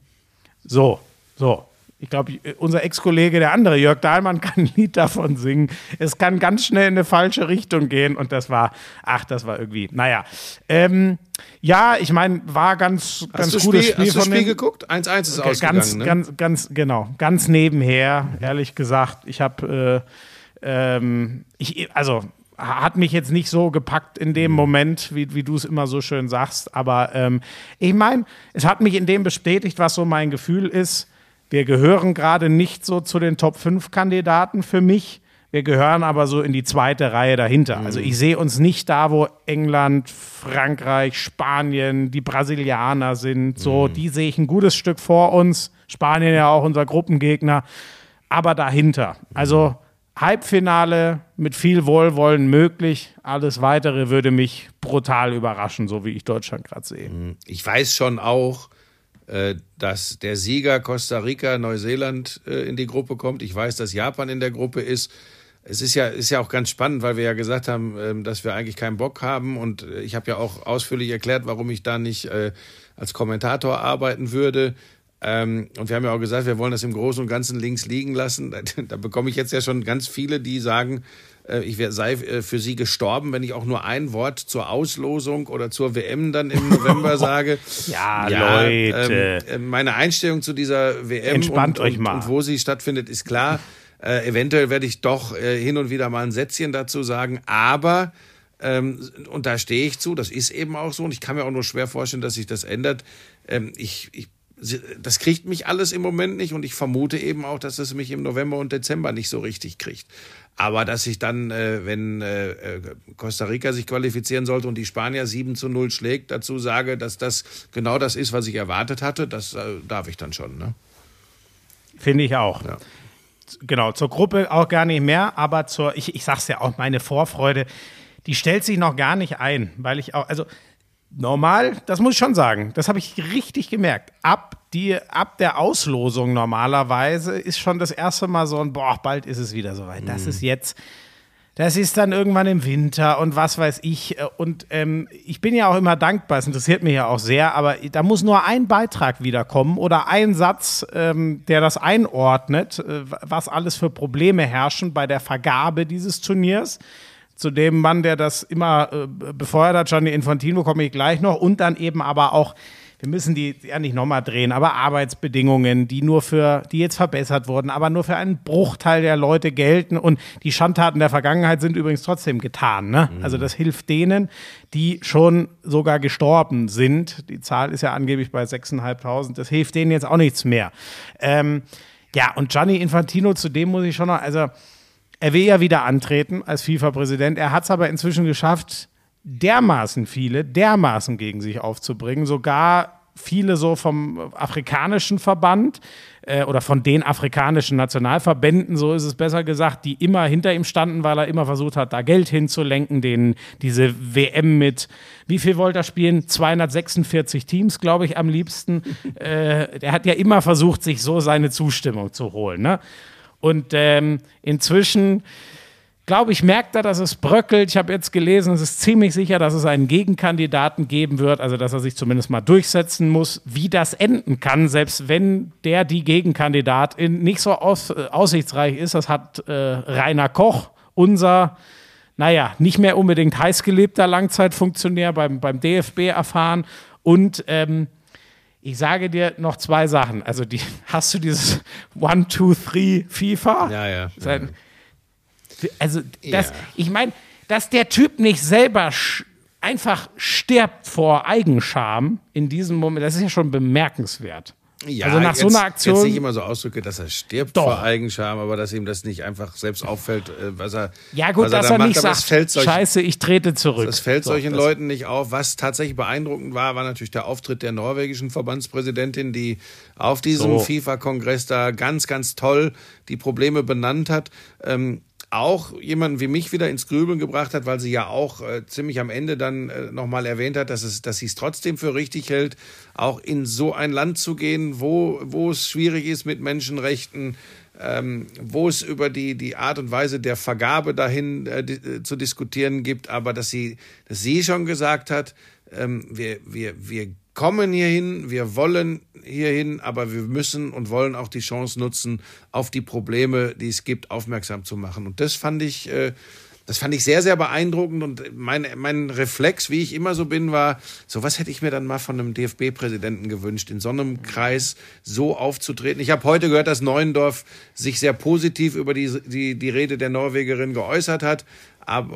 So, so. Ich glaube, unser Ex-Kollege, der andere, Jörg Dahlmann, [laughs] kann ein Lied davon singen. Es kann ganz schnell in eine falsche Richtung gehen und das war, ach, das war irgendwie, naja. Ähm, ja, ich meine, war ganz, ganz Hast gutes Spiel, Spiel hast du von Spiel geguckt? 1-1 ist Okay, ausgegangen, ganz, ne? ganz, ganz, genau, ganz nebenher, ehrlich gesagt. Ich habe, äh, ähm, ich, also hat mich jetzt nicht so gepackt in Mhm. dem Moment, wie, wie du es immer so schön sagst. Aber ähm, ich meine, es hat mich in dem bestätigt, was so mein Gefühl ist. Wir gehören gerade nicht so zu den Top 5 Kandidaten für mich. Wir gehören aber so in die zweite Reihe dahinter. Also ich sehe uns nicht da, wo England, Frankreich, Spanien, die Brasilianer sind. So, die sehe ich ein gutes Stück vor uns. Spanien ja auch unser Gruppengegner. Aber dahinter. Also Halbfinale mit viel Wohlwollen möglich. Alles weitere würde mich brutal überraschen, so wie ich Deutschland gerade sehe. Ich weiß schon auch, dass der Sieger Costa Rica, Neuseeland äh, in die Gruppe kommt. Ich weiß, dass Japan in der Gruppe ist. Es ist ja, ist ja auch ganz spannend, weil wir ja gesagt haben, ähm, dass wir eigentlich keinen Bock haben. Und äh, ich habe ja auch ausführlich erklärt, warum ich da nicht äh, als Kommentator arbeiten würde. Ähm, und wir haben ja auch gesagt, wir wollen das im Großen und Ganzen links liegen lassen. [laughs] Da, bekomme ich jetzt ja schon ganz viele, die sagen, äh, ich wär, sei äh, für sie gestorben, wenn ich auch nur ein Wort zur Auslosung oder zur WM dann im November [laughs] sage. Ja, Leute. Ähm, äh, meine Einstellung zu dieser WM Entspannt und, euch und, mal. und wo sie stattfindet, ist klar. Äh, eventuell werde ich doch äh, hin und wieder mal ein Sätzchen dazu sagen, aber Ähm, und da stehe ich zu, das ist eben auch so. Und ich kann mir auch nur schwer vorstellen, dass sich das ändert. Ähm, ich, ich, das kriegt mich alles im Moment nicht und ich vermute eben auch, dass es mich im November und Dezember nicht so richtig kriegt. Aber dass ich dann, äh, wenn äh, äh Costa Rica sich qualifizieren sollte und die Spanier 7 zu 0 schlägt, dazu sage, dass das genau das ist, was ich erwartet hatte, das äh, darf ich dann schon. Ne? Finde ich auch. Ja. Genau, zur Gruppe auch gar nicht mehr, aber zur, ich, ich sag's ja auch, meine Vorfreude, die stellt sich noch gar nicht ein, weil ich auch, also normal, das muss ich schon sagen, das habe ich richtig gemerkt. Ab, die, ab der Auslosung normalerweise ist schon das erste Mal so ein, boah, bald ist es wieder soweit. Das Mhm. ist jetzt, das ist dann irgendwann im Winter und was weiß ich. Und ähm, ich bin ja auch immer dankbar, es interessiert mich ja auch sehr, aber da muss nur ein Beitrag wiederkommen oder ein Satz, ähm, der das einordnet, äh, was alles für Probleme herrschen bei der Vergabe dieses Turniers. Zu dem Mann, der das immer äh, befeuert hat, Gianni Infantino, komme ich gleich noch. Und dann eben aber auch wir müssen die ja nicht nochmal drehen, aber Arbeitsbedingungen, die nur für, die jetzt verbessert wurden, aber nur für einen Bruchteil der Leute gelten. Und die Schandtaten der Vergangenheit sind übrigens trotzdem getan. Ne? Also das hilft denen, die schon sogar gestorben sind. Die Zahl ist ja angeblich bei 6.500. Das hilft denen jetzt auch nichts mehr. Ähm, ja, und Gianni Infantino, zu dem muss ich schon noch, also er will ja wieder antreten als FIFA-Präsident. Er hat es aber inzwischen geschafft, dermaßen viele, dermaßen gegen sich aufzubringen, sogar viele so vom afrikanischen Verband äh, oder von den afrikanischen Nationalverbänden, so ist es besser gesagt, die immer hinter ihm standen, weil er immer versucht hat, da Geld hinzulenken, denen diese WM mit, wie viel wollte er spielen? 246 Teams, glaube ich, am liebsten. [laughs] äh, der hat ja immer versucht, sich so seine Zustimmung zu holen. Ne? Und ähm, inzwischen glaube ich, merkt er, dass es bröckelt. Ich habe jetzt gelesen, es ist ziemlich sicher, dass es einen Gegenkandidaten geben wird, also dass er sich zumindest mal durchsetzen muss. Wie das enden kann, selbst wenn der, die Gegenkandidatin nicht so aus, äh, aussichtsreich ist, das hat äh, Rainer Koch, unser, naja, nicht mehr unbedingt heißgelebter Langzeitfunktionär beim, beim DFB erfahren. Und ähm, ich sage dir noch zwei Sachen. Also die, [laughs] hast du dieses One, Two, Three FIFA? Ja, ja. Sein, also, das, Ja. ich meine, dass der Typ nicht selber einfach stirbt vor Eigenscham in diesem Moment, das ist ja schon bemerkenswert. Ja, also nach jetzt, so einer Aktion. Jetzt nicht immer so ausdrücke, dass er stirbt Doch. vor Eigenscham, aber dass ihm das nicht einfach selbst auffällt, äh, was er. ja, gut, was er dass da er macht, nicht sagt, fällt solch, scheiße, ich trete zurück. Das fällt So, solchen das- Leuten nicht auf. Was tatsächlich beeindruckend war, war natürlich der Auftritt der norwegischen Verbandspräsidentin, die auf diesem So. FIFA-Kongress da ganz, ganz toll die Probleme benannt hat. Ähm, auch jemanden wie mich wieder ins Grübeln gebracht hat, weil sie ja auch äh, ziemlich am Ende dann äh, nochmal erwähnt hat, dass, es, dass sie es trotzdem für richtig hält, auch in so ein Land zu gehen, wo, wo es schwierig ist mit Menschenrechten, ähm, wo es über die, die Art und Weise der Vergabe dahin äh, di äh, zu diskutieren gibt, aber dass sie, dass sie schon gesagt hat, ähm, wir, wir, wir kommen hierhin, wir wollen hierhin, aber wir müssen und wollen auch die Chance nutzen, auf die Probleme, die es gibt, aufmerksam zu machen. Und das fand ich, äh, das fand ich sehr, sehr beeindruckend. Und mein, mein Reflex, wie ich immer so bin, war, sowas hätte ich mir dann mal von einem DFB-Präsidenten gewünscht, in so einem Kreis so aufzutreten. Ich habe heute gehört, dass Neuendorf sich sehr positiv über die, die, die Rede der Norwegerin geäußert hat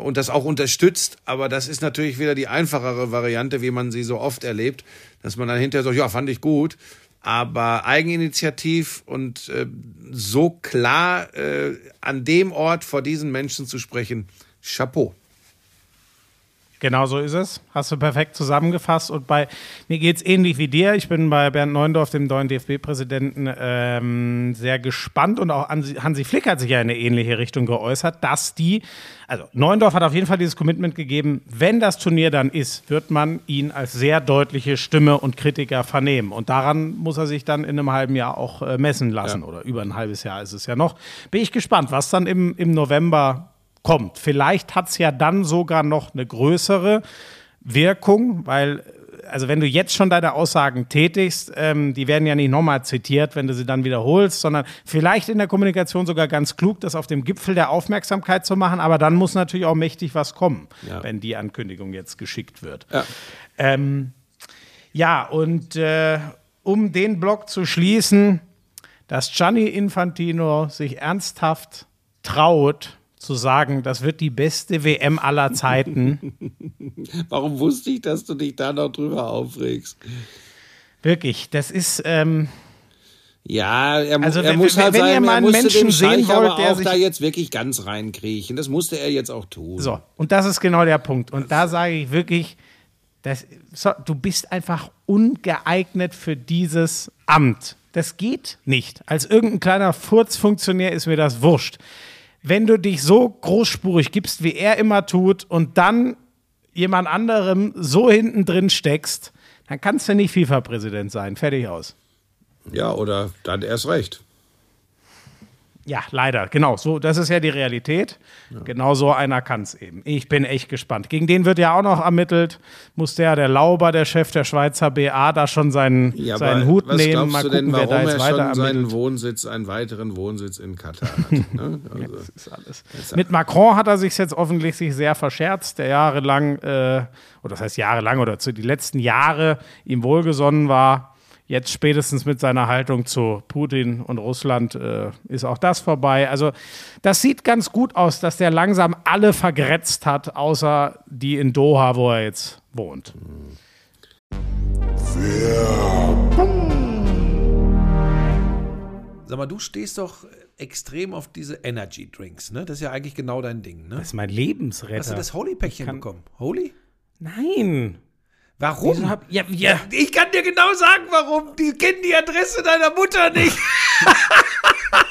und das auch unterstützt. Aber das ist natürlich wieder die einfachere Variante, wie man sie so oft erlebt, dass man dann hinterher sagt, ja, fand ich gut. Aber Eigeninitiativ und äh, so klar äh, an dem Ort vor diesen Menschen zu sprechen, Chapeau. Genau so ist es. Hast du perfekt zusammengefasst. Und bei mir geht es ähnlich wie dir. Ich bin bei Bernd Neuendorf, dem neuen DFB-Präsidenten, ähm, sehr gespannt. Und auch Hansi, Flick hat sich ja in eine ähnliche Richtung geäußert, dass die, also Neuendorf hat auf jeden Fall dieses Commitment gegeben, wenn das Turnier dann ist, wird man ihn als sehr deutliche Stimme und Kritiker vernehmen. Und daran muss er sich dann in einem halben Jahr auch äh, messen lassen. Oder über ein halbes Jahr ist es ja noch. Bin ich gespannt, was dann im, im November kommt. Vielleicht hat es ja dann sogar noch eine größere Wirkung, weil, also wenn du jetzt schon deine Aussagen tätigst, ähm, die werden ja nicht nochmal zitiert, wenn du sie dann wiederholst, sondern vielleicht in der Kommunikation sogar ganz klug, das auf dem Gipfel der Aufmerksamkeit zu machen, aber dann muss natürlich auch mächtig was kommen, Ja. wenn die Ankündigung jetzt geschickt wird. Ja. Ähm, ja, und äh, um den Block zu schließen, dass Gianni Infantino sich ernsthaft traut zu sagen, das wird die beste WM aller Zeiten. [laughs] Warum wusste ich, dass du dich da noch drüber aufregst? Wirklich, das ist. Ähm, Ja, er, Also, er wenn- muss wenn- halt wenn ihr sein, mal er einen Menschen sehen wollt, der auch sich- da jetzt wirklich ganz reinkriechen. Das musste er jetzt auch tun. so, und das ist genau der Punkt. Und da sage ich wirklich, das, so, du bist einfach ungeeignet für dieses Amt. Das geht nicht. Als irgendein kleiner Furzfunktionär ist mir das wurscht. Wenn du dich so großspurig gibst, wie er immer tut, und dann jemand anderem so hinten drin steckst, dann kannst du nicht FIFA-Präsident sein. Fertig aus. Ja, oder dann erst recht. Ja, leider, genau. So, das ist ja die Realität. Genau so einer kann es eben. Ich bin echt gespannt. Gegen den wird ja auch noch ermittelt. Muss der, der Lauber, der Chef der Schweizer BA, da schon seinen, Ja, seinen Hut was nehmen. glaubst Mal du gucken, denn, wer warum da jetzt er schon weiter seinen ermittelt. Wohnsitz, einen weiteren Wohnsitz in Katar hat? ne? [laughs] also, Das ist alles. Mit Macron hat er sich jetzt offensichtlich sehr verscherzt, der jahrelang, äh, oder das heißt jahrelang, oder zu die letzten Jahre ihm wohlgesonnen war. Jetzt spätestens mit seiner Haltung zu Putin und Russland äh, ist auch das vorbei. Also das sieht ganz gut aus, dass der langsam alle vergrätzt hat, außer die in Doha, wo er jetzt wohnt. Sag mal, du stehst doch extrem auf diese Energy Drinks, ne? Das ist ja eigentlich genau dein Ding, ne? Das ist mein Hast du Lebensretter. das Holy-Päckchen bekommen? Holy? Nein. Warum? Hab, ja, ja. ich kann dir genau sagen, warum. Die kennen die Adresse deiner Mutter nicht. [laughs]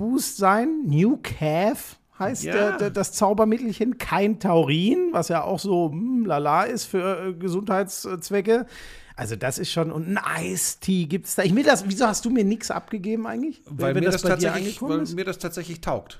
Boost sein. New Calf heißt Ja. der, der, das Zaubermittelchen. Kein Taurin, was ja auch so hm, lala ist für äh, Gesundheitszwecke. Also das ist schon, und ein Eistee gibt es da. Ich will das, wieso hast du mir nichts abgegeben eigentlich? Weil, Wenn mir das, dir tatsächlich, weil mir das tatsächlich taugt.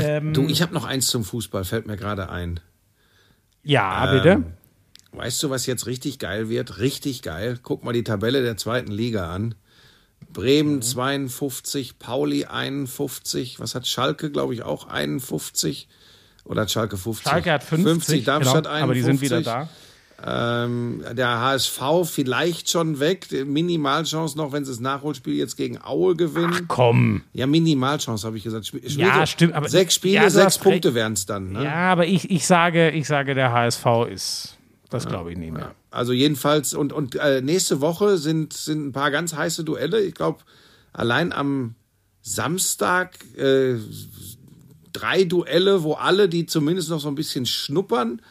Ähm, Du, ich habe noch eins zum Fußball, fällt mir gerade ein. ja, bitte. Weißt du, was jetzt richtig geil wird? Richtig geil. Guck mal die Tabelle der zweiten Liga an. Bremen 52, Pauli 51, was hat Schalke, glaube ich, auch 51? Oder hat Schalke 50? Schalke hat 50, Darmstadt genau, 51. aber die sind wieder da. Ähm, der HSV vielleicht schon weg. Minimalchance noch, wenn sie das Nachholspiel jetzt gegen Aue gewinnen. Komm. Ja, Minimalchance, habe ich gesagt. Spiel, Ja, stimmt, aber- sechs Spiele, ja, sechs Punkte wären es dann. Ne? Ja, aber ich, ich, sage, ich sage, der HSV ist. Das glaube ich nicht mehr. Also jedenfalls, und, und äh, nächste Woche sind, sind ein paar ganz heiße Duelle. Ich glaube, allein am Samstag äh, drei Duelle, wo alle, die zumindest noch so ein bisschen schnuppern,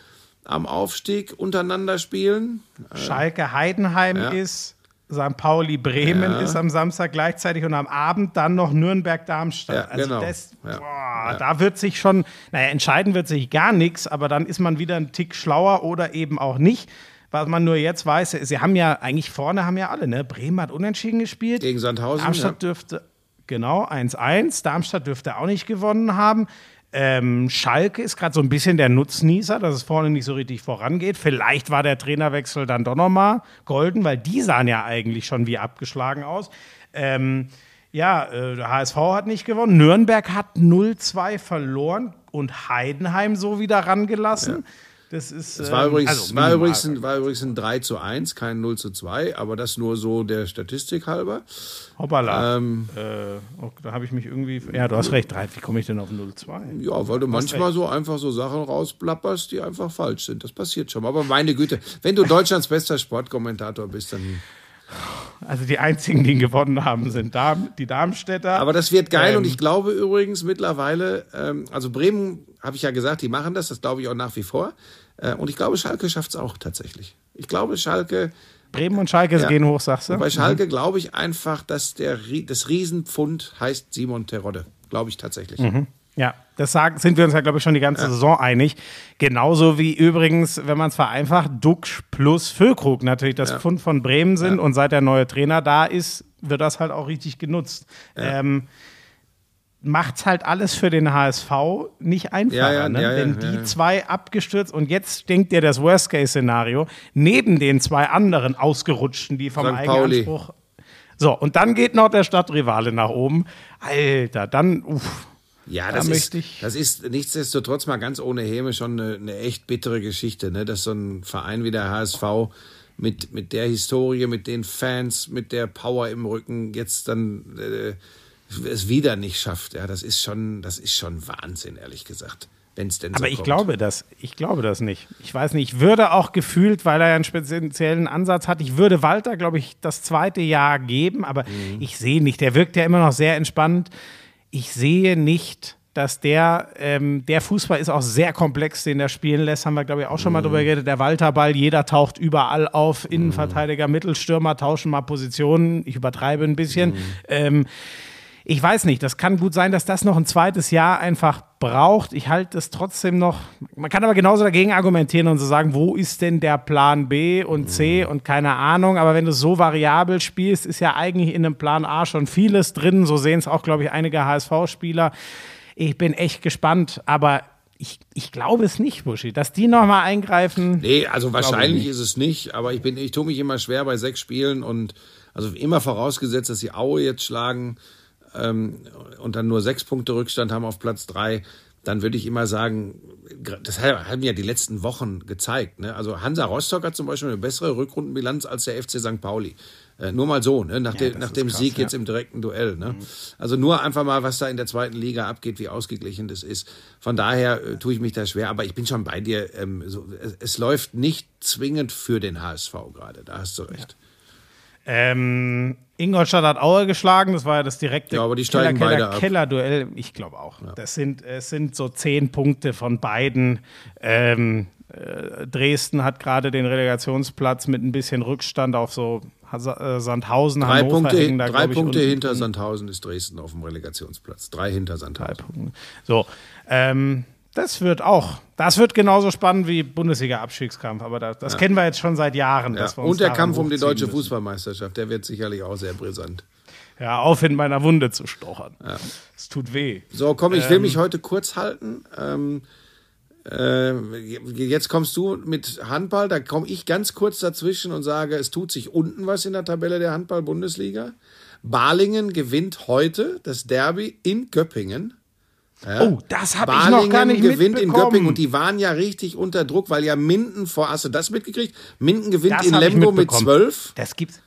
am Aufstieg untereinander spielen. Schalke Heidenheim Ja. ist, St. Pauli Bremen Ja. ist am Samstag gleichzeitig und am Abend dann noch Nürnberg Darmstadt. Ja, also genau. das, boah, da wird sich schon, naja, entscheiden wird sich gar nichts, aber dann ist man wieder ein Tick schlauer oder eben auch nicht. Was man nur jetzt weiß, sie haben ja eigentlich vorne haben ja alle, ne? Bremen hat unentschieden gespielt. Gegen Sandhausen, Darmstadt dürfte, genau, 1-1. Darmstadt dürfte auch nicht gewonnen haben. Ähm, Schalke ist gerade so ein bisschen der Nutznießer, dass es vorne nicht so richtig vorangeht. Vielleicht war der Trainerwechsel dann doch nochmal golden, weil die sahen ja eigentlich schon wie abgeschlagen aus. Ähm, ja, äh, HSV hat nicht gewonnen. Nürnberg hat 0-2 verloren und Heidenheim so wieder rangelassen. Das ist. Es war, ähm, übrigens, also war, übrigens ein, war übrigens ein 3 zu 1, kein 0 zu 2, aber das nur so der Statistik halber. Hoppala. Ähm, äh, oh, da habe ich mich irgendwie. Ja, du hast recht. Wie komme ich denn auf 0-2? Ja, weil du manchmal so einfach so Sachen rausplapperst, die einfach falsch sind. Das passiert schon. Aber meine Güte, wenn du Deutschlands bester Sportkommentator bist, dann. Also die einzigen, die gewonnen haben, sind Darm, die Darmstädter. Aber das wird geil Ähm. und ich glaube übrigens mittlerweile, ähm, also Bremen, habe ich ja gesagt, die machen das, das glaube ich auch nach wie vor. Äh, und ich glaube, Schalke schafft es auch tatsächlich. Ich glaube, Schalke, Bremen und Schalke Ja. gehen hoch, sagst du? bei Schalke glaube ich einfach, dass der, das Riesenpfund heißt Simon Terodde. Glaube ich tatsächlich. Ja, das sagen, sind wir uns ja, glaube ich, schon die ganze Saison einig. Genauso wie übrigens, wenn man es vereinfacht, Duxch plus Füllkrug natürlich das Pfund von Bremen sind. Und seit der neue Trainer da ist, wird das halt auch richtig genutzt. Ähm, macht's halt alles für den HSV nicht einfacher. Ja, ja, ne? ja, Wenn die zwei abgestürzt und jetzt denkt ihr das Worst-Case-Szenario, neben den zwei anderen Ausgerutschten, die vom St. Pauli. Eigenanspruch. So, und dann geht noch der Stadtrivale nach oben. Alter, dann, uff. Ja, Da das ist, möchte ich- das ist nichtsdestotrotz mal ganz ohne Häme schon eine, eine echt bittere Geschichte, ne? dass so ein Verein wie der HSV mit, mit der Historie, mit den Fans, mit der Power im Rücken jetzt dann äh, es wieder nicht schafft. Ja, das ist schon, das ist schon Wahnsinn, ehrlich gesagt. Wenn es denn so Aber ich kommt. glaube das, ich glaube das nicht. Ich weiß nicht, ich würde auch gefühlt, weil er ja einen speziellen Ansatz hat, ich würde Walter, glaube ich, das zweite Jahr geben, aber Mhm. ich sehe nicht, der wirkt ja immer noch sehr entspannt. Ich sehe nicht, dass der, ähm, der Fußball ist auch sehr komplex, den er spielen lässt, haben wir, glaube ich, auch schon mal Mhm. drüber geredet. Der Walterball, jeder taucht überall auf, Innenverteidiger, Mittelstürmer tauschen mal Positionen. Ich übertreibe ein bisschen. Mhm. Ähm, ich weiß nicht, das kann gut sein, dass das noch ein zweites Jahr einfach braucht. Ich halte es trotzdem noch. Man kann aber genauso dagegen argumentieren und so sagen, wo ist denn der Plan B und C und keine Ahnung. Aber wenn du so variabel spielst, ist ja eigentlich in einem Plan A schon vieles drin. So sehen es auch, glaube ich, einige HSV-Spieler. Ich bin echt gespannt, aber ich, ich glaube es nicht, Buschi, dass die nochmal eingreifen. Nee, also wahrscheinlich ist es nicht, aber ich bin, ich tue mich immer schwer bei sechs Spielen und also immer vorausgesetzt, dass sie Aue jetzt schlagen ähm, und dann nur sechs Punkte Rückstand haben auf Platz drei, dann würde ich immer sagen, das haben ja die letzten Wochen gezeigt. Ne? Also Hansa Rostock hat zum Beispiel eine bessere Rückrundenbilanz als der FC St. Pauli. Äh, nur mal so, ne? nach, dem, das nach dem krass, Sieg ja. jetzt im direkten Duell. Ne? Also nur einfach mal, was da in der zweiten Liga abgeht, wie ausgeglichen das ist. Von daher äh, tue ich mich da schwer, aber ich bin schon bei dir. Ähm, so, es, es läuft nicht zwingend für den HSV gerade, da hast du recht. Ähm, Ingolstadt hat Aue geschlagen, das war ja das direkte Ja, aber die Keller, Keller, ab. Keller-Duell. Ich glaube auch. Das sind, es sind so zehn Punkte von beiden. Ähm, äh, Dresden hat gerade den Relegationsplatz mit ein bisschen Rückstand auf so äh, Sandhausen, Drei Hannover Punkte, hängen da, drei ich, Punkte unten. hinter Sandhausen ist Dresden auf dem Relegationsplatz. Drei hinter Sandhausen. So, ähm, das wird auch, das wird genauso spannend wie Bundesliga-Abstiegskampf, aber das, das kennen wir jetzt schon seit Jahren. Ja. Und der Kampf um die deutsche müssen. Fußballmeisterschaft, der wird sicherlich auch sehr brisant. Ja, auf in meiner Wunde zu stochern. Es tut weh. So, komm, ich will mich heute kurz halten. Ähm, äh, jetzt kommst du mit Handball, da komme ich ganz kurz dazwischen und sage, es tut sich unten was in der Tabelle der Handball-Bundesliga. Balingen gewinnt heute das Derby in Göppingen. Oh, das habe ich noch gar nicht gewinnt in. Göppingen und die waren ja richtig unter Druck, weil ja Minden vor, hast du das mitgekriegt? Minden gewinnt Das in Lemgo mit. 12. Das gibt's.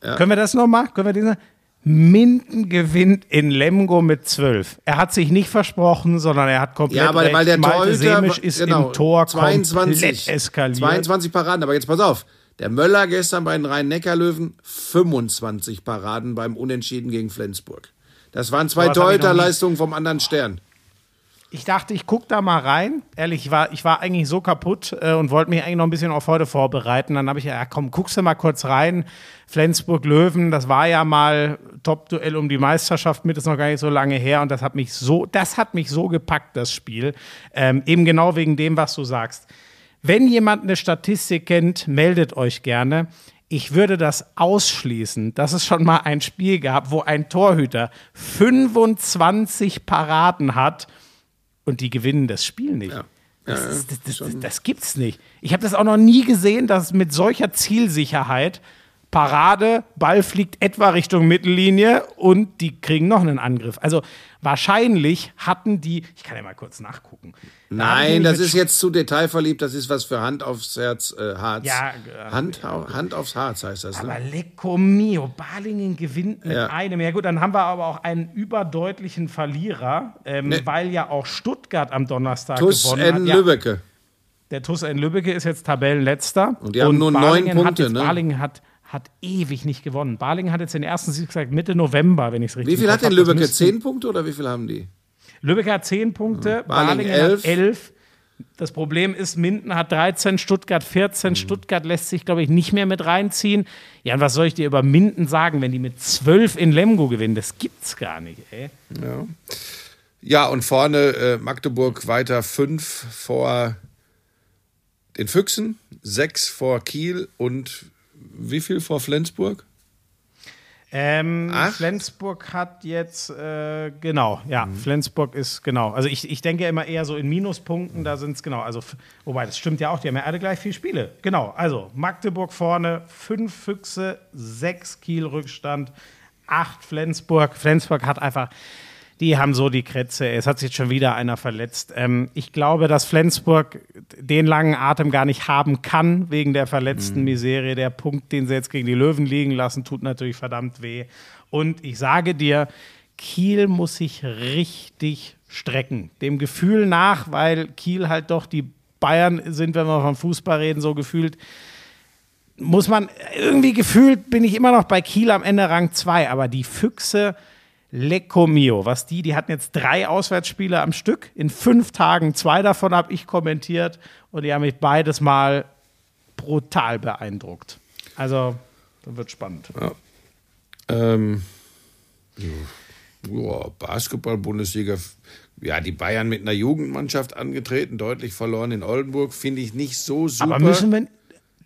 Können wir das noch mal? Können wir diesen? Minden gewinnt in Lemgo mit 12. Er hat sich nicht versprochen, sondern er hat komplett Ja, aber recht. weil der Malte Semisch ist genau, im Tor 22, komplett eskaliert. 22 Paraden, aber jetzt pass auf. Der Möller gestern bei den Rhein-Neckar-Löwen 25 Paraden beim Unentschieden gegen Flensburg. Das waren zwei Torhüterleistungen vom anderen Stern. Ich dachte, ich gucke da mal rein. Ehrlich, ich war, ich war eigentlich so kaputt äh, und wollte mich eigentlich noch ein bisschen auf heute vorbereiten. Dann habe ich ja, komm, guckst du mal kurz rein. Flensburg-Löwen, das war ja mal Top-Duell um die Meisterschaft mit, ist noch gar nicht so lange her. Und das hat mich so, das hat mich so gepackt, das Spiel. Ähm, eben genau wegen dem, was du sagst. Wenn jemand eine Statistik kennt, meldet euch gerne. Ich würde das ausschließen, dass es schon mal ein Spiel gab, wo ein Torhüter 25 Paraden hat und die gewinnen das Spiel nicht. Ja. Das, das, das, das, das gibt's nicht. Ich habe das auch noch nie gesehen, dass mit solcher Zielsicherheit Parade, Ball fliegt etwa Richtung Mittellinie und die kriegen noch einen Angriff. Also wahrscheinlich hatten die, ich kann ja mal kurz nachgucken. Nein, das ist jetzt zu detailverliebt. Das ist was für Hand aufs Herz, äh, Harz. Ja, äh, Hand, au- Hand aufs Harz heißt das. Aber Ne? Lecco mio, Balingen gewinnt mit Ja. einem. Ja gut, dann haben wir aber auch einen überdeutlichen Verlierer, ähm, Ne. weil ja auch Stuttgart am Donnerstag Tuss gewonnen N. hat. Ja, Lübbecke. der TuS in Lübbecke ist jetzt Tabellenletzter. Und die haben nur neun Punkte, Hat jetzt, ne? Balingen hat, hat ewig nicht gewonnen. Balingen hat jetzt den ersten Sieg gesagt Mitte November, wenn ich es richtig Wie viel hat denn müssten- Zehn Punkte oder wie viel haben die? Lübeck hat 10 Punkte, Balingen Balingen, elf. hat 11. Das Problem ist, Minden hat 13, Stuttgart 14. Mhm. Stuttgart lässt sich, glaube ich, nicht mehr mit reinziehen. Ja, und was soll ich dir über Minden sagen, wenn die mit 12 in Lemgo gewinnen? Das gibt's gar nicht, ey. Ja, und vorne äh, Magdeburg weiter fünf vor den Füchsen, sechs vor Kiel und wie viel vor Flensburg? Ähm? Flensburg hat jetzt, äh, genau, ja, Mhm. Flensburg ist, genau. Also ich, ich denke immer eher so in Minuspunkten, da sind es genau. Also, wobei, das stimmt ja auch, die haben ja alle gleich vier Spiele. Genau, also Magdeburg vorne, fünf Füchse, sechs Kiel Rückstand, acht Flensburg. Flensburg hat einfach, die haben so die Krätze. Es hat sich schon wieder einer verletzt. Ähm, ich glaube, dass Flensburg den langen Atem gar nicht haben kann, wegen der verletzten Miserie. Der Punkt, den sie jetzt gegen die Löwen liegen lassen, tut natürlich verdammt weh. Und ich sage dir, Kiel muss sich richtig strecken. Dem Gefühl nach, weil Kiel halt doch die Bayern sind, wenn wir von Fußball reden, so gefühlt muss man irgendwie gefühlt bin ich immer noch bei Kiel am Ende Rang 2, aber die Füchse Lecco mio, was die, die hatten jetzt drei Auswärtsspiele am Stück, in fünf Tagen, zwei davon habe ich kommentiert und die haben mich beides mal brutal beeindruckt. Also, das wird spannend. Ähm, ja, Basketball-Bundesliga. Ja, die Bayern mit einer Jugendmannschaft angetreten, deutlich verloren in Oldenburg, finde ich nicht so super. Aber müssen wir,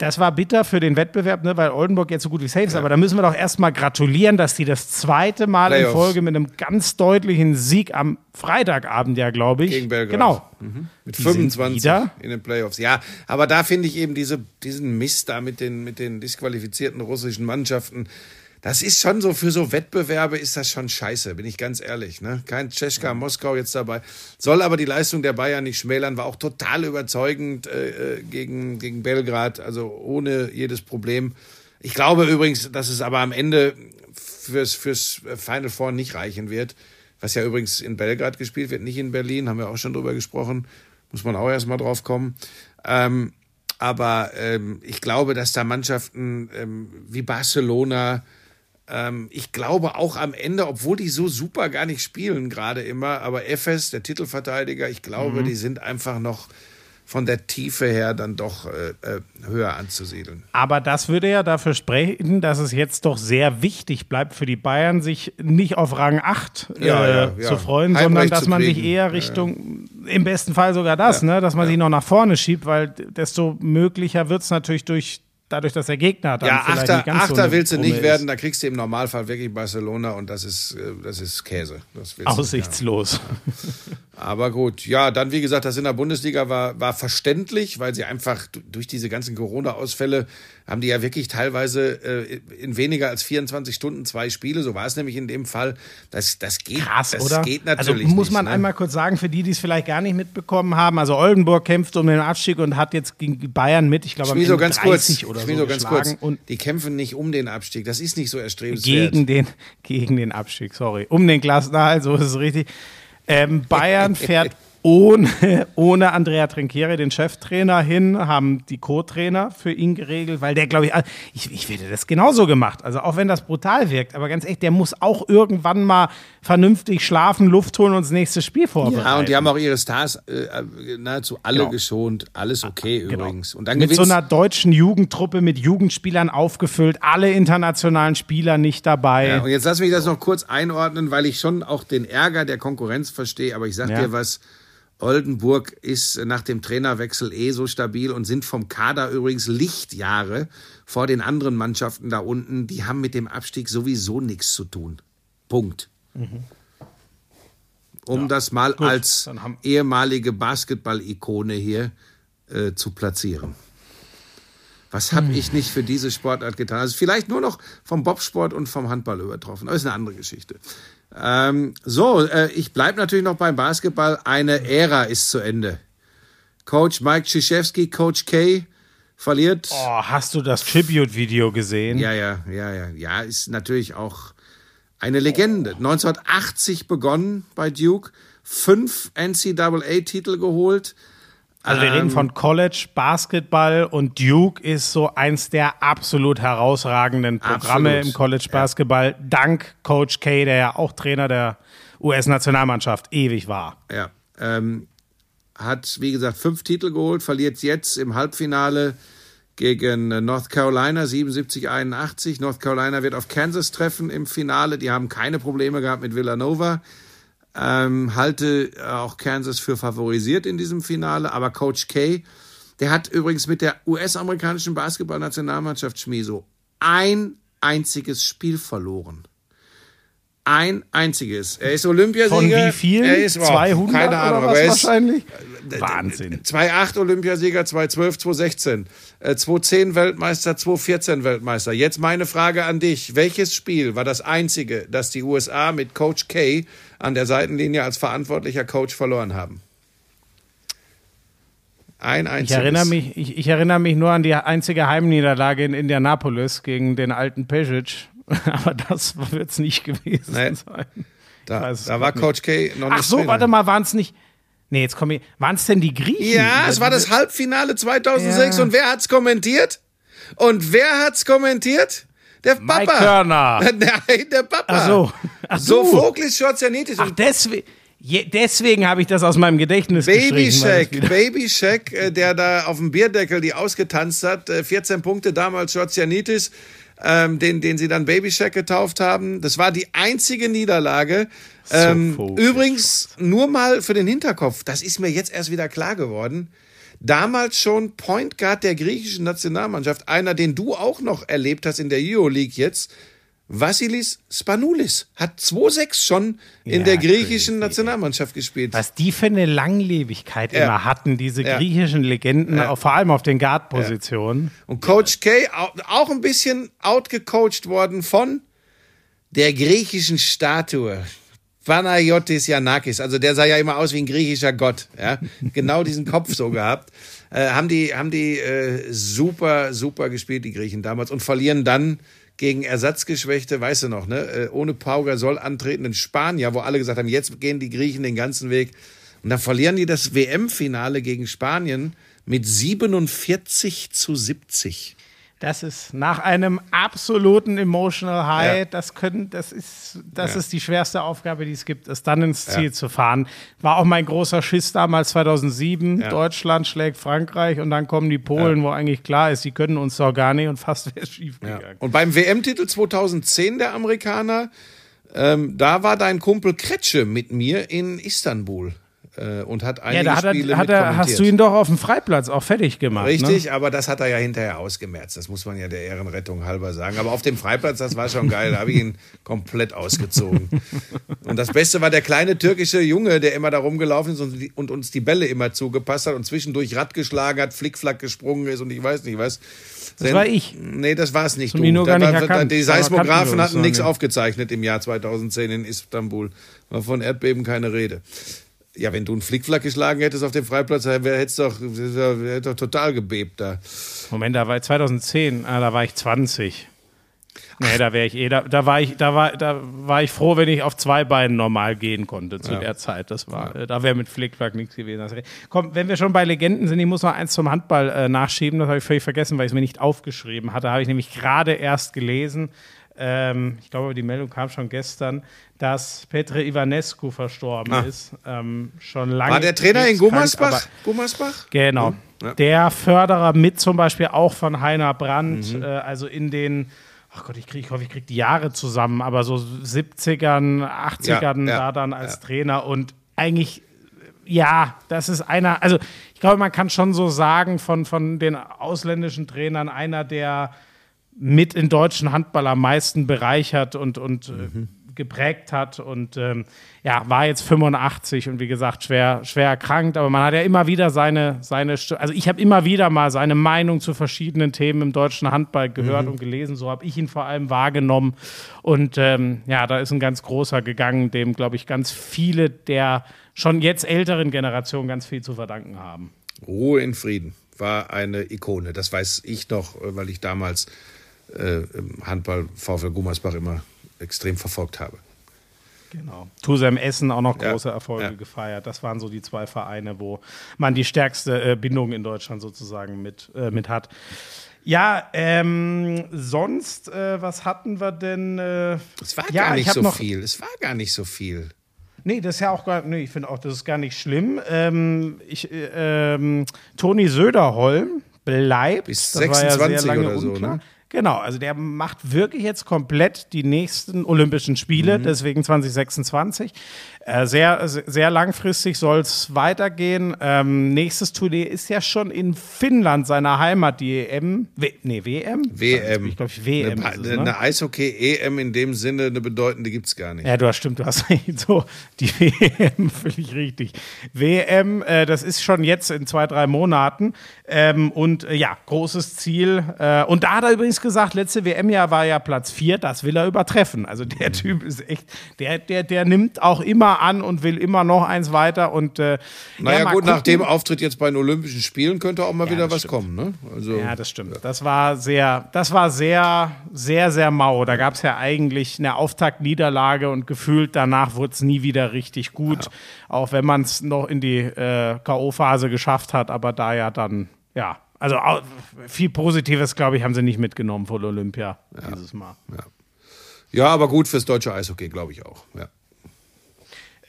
das war bitter für den Wettbewerb, ne, weil Oldenburg jetzt so gut wie safe ist, aber da müssen wir doch erstmal gratulieren, dass die das zweite Mal in Playoffs. Folge mit einem ganz deutlichen Sieg am Freitagabend, ja, glaube ich. Gegen Belgrad. Genau. Mit Die sind 25 wieder? in den Playoffs. Ja, aber da finde ich eben diese, diesen Mist da mit den, mit den disqualifizierten russischen Mannschaften. Das ist schon so, für so Wettbewerbe ist das schon scheiße, bin ich ganz ehrlich. Ne? Kein Tschechka Moskau jetzt dabei. Soll aber die Leistung der Bayern nicht schmälern, war auch total überzeugend äh, äh, gegen, gegen Belgrad, also ohne jedes Problem. Ich glaube übrigens, dass es aber am Ende fürs, fürs Final Four nicht reichen wird. Was ja übrigens in Belgrad gespielt wird, nicht in Berlin, haben wir auch schon drüber gesprochen. Muss man auch erstmal drauf kommen. Ähm, aber ähm, ich glaube, dass da Mannschaften ähm, wie Barcelona, ähm, ich glaube auch am Ende, obwohl die so super gar nicht spielen gerade immer, aber Efes, der Titelverteidiger, ich glaube, die sind einfach noch von der Tiefe her dann doch äh, äh, höher anzusiedeln. Aber das würde ja dafür sprechen, dass es jetzt doch sehr wichtig bleibt für die Bayern, sich nicht auf Rang 8 äh, Ja, ja, ja. zu freuen, Heimrecht sondern dass man sich eher Richtung, im besten Fall sogar das, ne, dass man sich noch nach vorne schiebt, weil desto möglicher wird es natürlich durch, dadurch, dass der Gegner dann Ja, vielleicht Achter, nicht ganz so Achter eine willst du nicht ist. werden, da kriegst du im Normalfall wirklich Barcelona und das ist, äh, das ist Käse. Das nicht Aussichtslos. Aber gut, ja, dann wie gesagt, das in der Bundesliga war, war verständlich, weil sie einfach durch diese ganzen Corona-Ausfälle haben die ja wirklich teilweise äh, in weniger als 24 Stunden zwei Spiele. So war es nämlich in dem Fall. Das, das geht, Krass, das oder? geht also natürlich muss nicht, man ne? einmal kurz sagen, für die, die es vielleicht gar nicht mitbekommen haben, also Oldenburg kämpft um den Abstieg und hat jetzt gegen Bayern mit, ich glaube, am Ende ganz kurz, 30 oder so Schmieso, ganz kurz. Die kämpfen nicht um den Abstieg. Das ist nicht so erstrebenswert. gegen den, gegen den Abstieg, sorry. Um den Klassenerhalt, so ist es richtig. Ähm, Bayern [laughs] fährt ohne, [laughs] ohne Andrea Trinchieri, den Cheftrainer, hin, haben die Co-Trainer für ihn geregelt, weil der, glaube ich, ich, ich hätte das genauso gemacht. Also auch wenn das brutal wirkt, aber ganz echt, der muss auch irgendwann mal vernünftig schlafen, Luft holen und das nächste Spiel vorbereiten. Ja, und die haben auch ihre Stars äh, nahezu alle Genau. geschont. Alles okay Genau. übrigens. Und dann mit so einer deutschen Jugendtruppe mit Jugendspielern aufgefüllt, alle internationalen Spieler nicht dabei. Ja, und jetzt lass mich das noch kurz einordnen, weil ich schon auch den Ärger der Konkurrenz verstehe. Aber ich sag Ja. dir was, Oldenburg ist nach dem Trainerwechsel eh so stabil und sind vom Kader übrigens Lichtjahre vor den anderen Mannschaften da unten. Die haben mit dem Abstieg sowieso nichts zu tun. Punkt. Um das mal als dann haben- ehemalige Basketball-Ikone hier äh, zu platzieren. Was Hm. habe ich nicht für diese Sportart getan? Also vielleicht nur noch vom Bobsport und vom Handball übertroffen. Aber ist eine andere Geschichte. Ähm, so, äh, ich bleibe natürlich noch beim Basketball. Eine Ära ist zu Ende. Coach Mike Krzyzewski, Coach K, verliert. Oh, hast du das Tribute-Video gesehen? Ja, ja, ja, ja. Ja, ist natürlich auch eine Legende. 1980 begonnen bei Duke, fünf NCAA-Titel geholt. Also wir Ähm, reden von College, Basketball und Duke ist so eins der absolut herausragenden Programme Absolut. im College Basketball. Dank Coach K, der ja auch Trainer der US-Nationalmannschaft ewig war. Ja, ähm, hat, wie gesagt, fünf Titel geholt, verliert jetzt im Halbfinale gegen North Carolina 77-81. North Carolina wird auf Kansas treffen im Finale. Die haben keine Probleme gehabt mit Villanova. Ähm, halte auch Kansas für favorisiert in diesem Finale. Aber Coach K, der hat übrigens mit der US-amerikanischen Basketballnationalmannschaft Schmiso ein einziges Spiel verloren. Ein einziges. Er ist Olympiasieger. Von wie viel? Er ist, oh, 200 keine Ahnung, oder aber er ist wahrscheinlich? Wahnsinn. 2,8 Olympiasieger, 2,12, 2,16, äh, 2,10 Weltmeister, 2,14 Weltmeister. Jetzt meine Frage an dich. Welches Spiel war das einzige, das die USA mit Coach K an der Seitenlinie als verantwortlicher Coach verloren haben? Ein Ich einziges. erinnere, mich, ich, ich erinnere mich nur an die einzige Heimniederlage in Indianapolis gegen den alten Pesic. [laughs] Aber das wird es nicht gewesen Nee. sein. Da, es da war grad Coach K noch nicht Ach so, Trainer. warte mal, waren es nicht. Nee, jetzt komme ich. Waren es denn die Griechen? Ja, es war das Halbfinale 2006 Ja. und wer hat's kommentiert? Und wer hat's kommentiert? Der Papa. Mike Körner. [laughs] Nein, der Papa. Ach so. Ach so. Voglis Schwarzjanitis. Ach, deswegen. Je, deswegen habe ich das aus meinem Gedächtnis Baby Shack, Baby Shack, äh, der da auf dem Bierdeckel die ausgetanzt hat, äh, 14 Punkte damals Schwarzjanitis, ähm, den, den sie dann Baby Shack getauft haben. Das war die einzige Niederlage. Ähm, Vogel. übrigens, nur mal für den Hinterkopf, das ist mir jetzt erst wieder klar geworden. Damals schon Point Guard der griechischen Nationalmannschaft, einer, den du auch noch erlebt hast in der Euroleague jetzt, Vassilis Spanoulis hat 2-6 schon in Ja, der griechischen crazy. Nationalmannschaft gespielt. Was die für eine Langlebigkeit Ja. immer hatten, diese Ja. griechischen Legenden, vor allem auf den Guard-Positionen. Und Coach K au- auch ein bisschen outgecoacht worden von der griechischen Statue. Panayotis Yanakis, also der sah ja immer aus wie ein griechischer Gott, ja, genau diesen Kopf so gehabt. Äh, haben die, haben die äh, super, super gespielt, die Griechen damals, und verlieren dann gegen Ersatzgeschwächte, weißt du noch, ne, äh, ohne Pau Gasol antretenden Spanier, wo alle gesagt haben, jetzt gehen die Griechen den ganzen Weg. Und dann verlieren die das WM-Finale gegen Spanien mit 47 zu 70. Das ist nach einem absoluten Emotional High, Ja. das können, das ist, das Ja. ist die schwerste Aufgabe, die es gibt, es dann ins Ziel zu fahren. War auch mein großer Schiss damals 2007. Ja. Deutschland schlägt Frankreich und dann kommen die Polen, wo eigentlich klar ist, sie können uns doch gar nicht und fast wäre es schief Ja. gegangen. Und beim WM-Titel 2010 der Amerikaner, ähm, da war dein Kumpel Kretsche mit mir in Istanbul und hat einige Ja, da hat Spiele er, hat mit er, hast du ihn doch auf dem Freiplatz auch fertig gemacht. Ne? Richtig, aber das hat er ja hinterher ausgemerzt. Das muss man ja der Ehrenrettung halber sagen. Aber auf dem Freiplatz, das war schon geil. Da habe ich ihn komplett ausgezogen. Und das Beste war der kleine türkische Junge, der immer da rumgelaufen ist und, und uns die Bälle immer zugepasst hat und zwischendurch Rad geschlagen hat, Flickflack gesprungen ist und ich weiß nicht was. Das war ich. Nee, das war es nicht. Du nur gar Da nicht war-. Die uns hatten nichts nicht. aufgezeichnet im Jahr 2010 in Istanbul. War von Erdbeben keine Rede. Ja, wenn du einen Flickflack geschlagen hättest auf dem Freiplatz, hätte es doch, hätte doch total gebebt da. Moment, da war ich 2010, ah, da war ich 20. Nee, da wäre ich eh, da, da war ich, da war, da war ich froh, wenn ich auf zwei Beinen normal gehen konnte zu der Zeit. Das war, äh, da wäre mit Flickflack nichts gewesen. Komm, wenn wir schon bei Legenden sind, ich muss noch eins zum Handball äh, nachschieben, das habe ich völlig vergessen, weil ich es mir nicht aufgeschrieben hatte. Habe ich nämlich gerade erst gelesen. Ähm, ich glaube, die Meldung kam schon gestern, dass Petre Ivanescu verstorben Ah. ist. Ähm, schon lange. War der Trainer in Gummersbach? Gummersbach? Genau. Ja. Der Förderer mit zum Beispiel auch von Heiner Brandt, Mhm. äh, also in den, ach Gott, ich, krieg, ich hoffe, ich kriege die Jahre zusammen, aber so 70ern, 80ern Ja, ja, da dann als. Trainer und eigentlich, ja, das ist einer, also ich glaube, man kann schon so sagen, von, von den ausländischen Trainern einer, der mit in deutschen Handball am meisten bereichert und, und äh, geprägt hat und ähm, ja, war jetzt 85 und wie gesagt schwer, schwer erkrankt, aber man hat ja immer wieder seine, seine also ich habe immer wieder mal seine Meinung zu verschiedenen Themen im deutschen Handball gehört und gelesen, so habe ich ihn vor allem wahrgenommen und ähm, ja, da ist ein ganz großer gegangen, dem glaube ich ganz viele der schon jetzt älteren Generationen ganz viel zu verdanken haben. Ruhe in Frieden war eine Ikone. Das weiß ich noch, äh, weil ich damals äh, im Handball VfL Gummersbach immer extrem verfolgt habe. Genau. Tusem Essen auch noch Ja, große Erfolge ja. gefeiert. Das waren so die zwei Vereine, wo man die stärkste äh, Bindung in Deutschland sozusagen mit, äh, mit hat. Ja, ähm, sonst, äh, was hatten wir denn? Äh, Es war ja, gar ich nicht so noch, viel. Es war gar nicht so viel. Nee, das ist ja auch gar nee, ich finde auch, das ist gar nicht schlimm. Ähm, ich, äh, ähm, Toni Söderholm bleibt. Bis das war ja 26 sehr lange oder so, unklar. ne? Genau, also der macht wirklich jetzt komplett die nächsten Olympischen Spiele, Mhm. deswegen 2026. Äh, sehr, sehr langfristig soll es weitergehen. Ähm, nächstes Turnier ist ja schon in Finnland, seiner Heimat, die EM. W nee, WM? WM. Ich glaube, WM. Eine, es, ne? eine Eishockey-EM in dem Sinne, eine bedeutende gibt es gar nicht. Ja, du hast stimmt, du hast [laughs] so die WM, [laughs] völlig richtig. WM, äh, das ist schon jetzt in zwei, drei Monaten. Ähm, und äh, ja, großes Ziel. Äh, und da hat er übrigens gesagt, letzte WM-Jahr war ja Platz vier, das will er übertreffen. Also der Mhm. Typ ist echt, der, der, der nimmt auch immer an und will immer noch eins weiter. Und äh, Naja, ja, gut, nach gucken. dem Auftritt jetzt bei den Olympischen Spielen könnte auch mal Ja, wieder was stimmt. kommen. Ne? Also, Ja, das stimmt. Das war sehr, das war sehr, sehr, sehr mau. Da gab es ja eigentlich eine Auftaktniederlage und gefühlt danach wurde es nie wieder richtig gut. Auch wenn man es noch in die äh, K.O.-Phase geschafft hat, aber da ja dann, ja, also viel Positives, glaube ich, haben sie nicht mitgenommen von Olympia dieses Mal. ja, aber gut fürs deutsche Eishockey, glaube ich auch. Ja.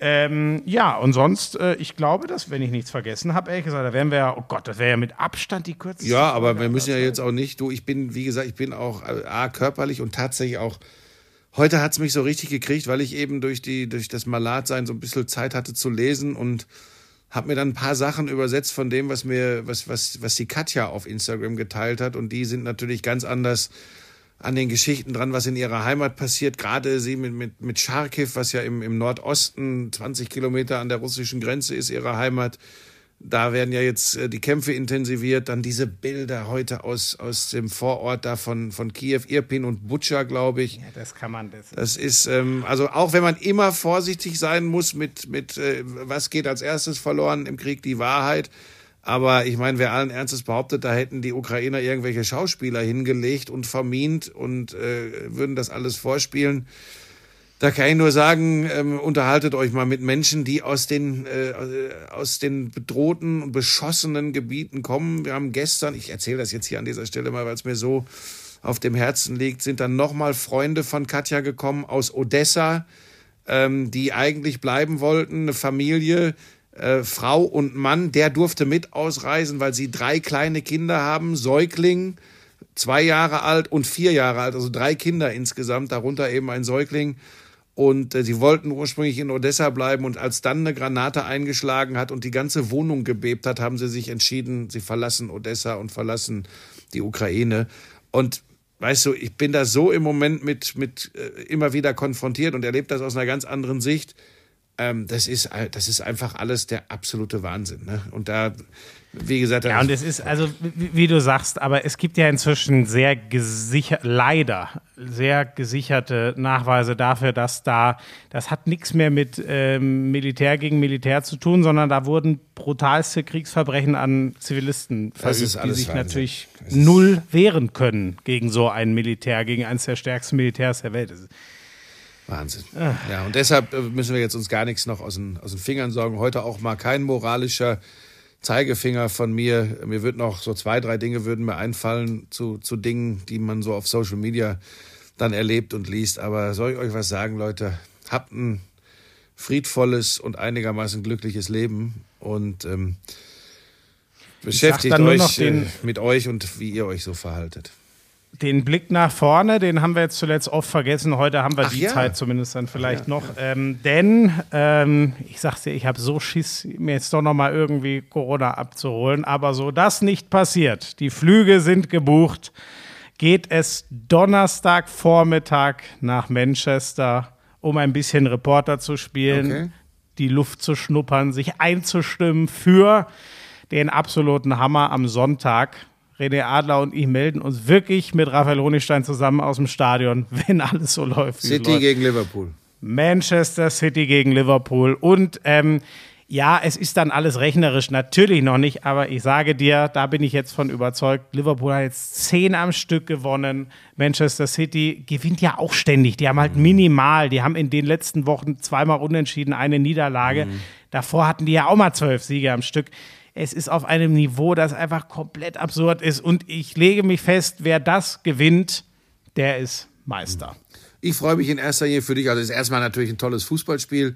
Ähm, ja, und sonst, äh, ich glaube, dass, wenn ich nichts vergessen habe, ehrlich gesagt, da wären wir ja, oh Gott, das wäre ja mit Abstand die kürzeste. Ja, aber wir müssen ja jetzt auch nicht, du, ich bin, wie gesagt, ich bin auch äh, A, körperlich und tatsächlich auch, heute hat es mich so richtig gekriegt, weil ich eben durch, die, durch das Malatsein so ein bisschen Zeit hatte zu lesen und habe mir dann ein paar Sachen übersetzt von dem, was mir, was, was, was die Katja auf Instagram geteilt hat. Und die sind natürlich ganz anders an den Geschichten dran, was in ihrer Heimat passiert. Gerade sie mit, mit, mit Charkiw, was ja im, im Nordosten 20 Kilometer an der russischen Grenze ist, ihre Heimat. Da werden ja jetzt äh, die Kämpfe intensiviert. Dann diese Bilder heute aus, aus dem Vorort da von, von Kiew, Irpin und Butscha, glaube ich. Ja, das kann man, das, Das ist, ähm, also auch wenn man immer vorsichtig sein muss mit, mit äh, was geht als erstes verloren im Krieg, die Wahrheit. Aber ich meine, wer allen Ernstes behauptet, da hätten die Ukrainer irgendwelche Schauspieler hingelegt und vermint und äh, würden das alles vorspielen. Da kann ich nur sagen, ähm, unterhaltet euch mal mit Menschen, die aus den, äh, aus den bedrohten und beschossenen Gebieten kommen. Wir haben gestern, ich erzähle das jetzt hier an dieser Stelle mal, weil es mir so auf dem Herzen liegt, sind dann nochmal Freunde von Katja gekommen aus Odessa, ähm, die eigentlich bleiben wollten, eine Familie, äh, Frau und Mann, der durfte mit ausreisen, weil sie drei kleine Kinder haben, Säugling, zwei Jahre alt und vier Jahre alt, also drei Kinder insgesamt, darunter eben ein Säugling. Und äh, sie wollten ursprünglich in Odessa bleiben und als dann eine Granate eingeschlagen hat und die ganze Wohnung gebebt hat, haben sie sich entschieden, sie verlassen Odessa und verlassen die Ukraine. Und weißt du, ich bin da so im Moment mit, mit äh, immer wieder konfrontiert und erlebe das aus einer ganz anderen Sicht. Ähm, das, ist, das ist einfach alles der absolute Wahnsinn. Ne? Und da, wie gesagt, Ja, und es ist, also, wie, wie du sagst, aber es gibt ja inzwischen sehr gesichert, leider sehr gesicherte Nachweise dafür, dass da, das hat nichts mehr mit ähm, Militär gegen Militär zu tun, sondern da wurden brutalste Kriegsverbrechen an Zivilisten verübt, die sich Wahnsinn. natürlich null wehren können gegen so ein Militär, gegen eines der stärksten Militärs der Welt. Das ist- Wahnsinn. Ja, und deshalb äh, müssen wir jetzt uns gar nichts noch aus den, aus den Fingern sorgen. Heute auch mal kein moralischer Zeigefinger von mir. Mir wird noch so zwei, drei Dinge würden mir einfallen zu, zu Dingen, die man so auf Social Media dann erlebt und liest. Aber soll ich euch was sagen, Leute? Habt ein friedvolles und einigermaßen glückliches Leben und ähm, beschäftigt euch noch den- äh, mit euch und wie ihr euch so verhaltet. Den Blick nach vorne, den haben wir jetzt zuletzt oft vergessen. Heute haben wir Ach die ja. Zeit zumindest dann vielleicht noch. Ähm, denn, ähm, ich sag's dir, ich habe so Schiss, mir jetzt doch noch mal irgendwie Corona abzuholen. Aber so das nicht passiert, die Flüge sind gebucht, geht es Donnerstagvormittag nach Manchester, um ein bisschen Reporter zu spielen, Okay. die Luft zu schnuppern, sich einzustimmen für den absoluten Hammer am Sonntag. René Adler und ich melden uns wirklich mit Raphael Honigstein zusammen aus dem Stadion, [laughs] wenn alles so läuft. City läuft. gegen Liverpool. Manchester City gegen Liverpool. Und ähm, ja, es ist dann alles rechnerisch natürlich noch nicht, aber ich sage dir, da bin ich jetzt von überzeugt. Liverpool hat jetzt zehn am Stück gewonnen. Manchester City gewinnt ja auch ständig. Die haben halt minimal. Die haben in den letzten Wochen zweimal unentschieden, eine Niederlage. Davor hatten die ja auch mal zwölf Siege am Stück. Es ist auf einem Niveau, das einfach komplett absurd ist. Und ich lege mich fest, wer das gewinnt, der ist Meister. Ich freue mich in erster Linie für dich. Also, es ist erstmal natürlich ein tolles Fußballspiel.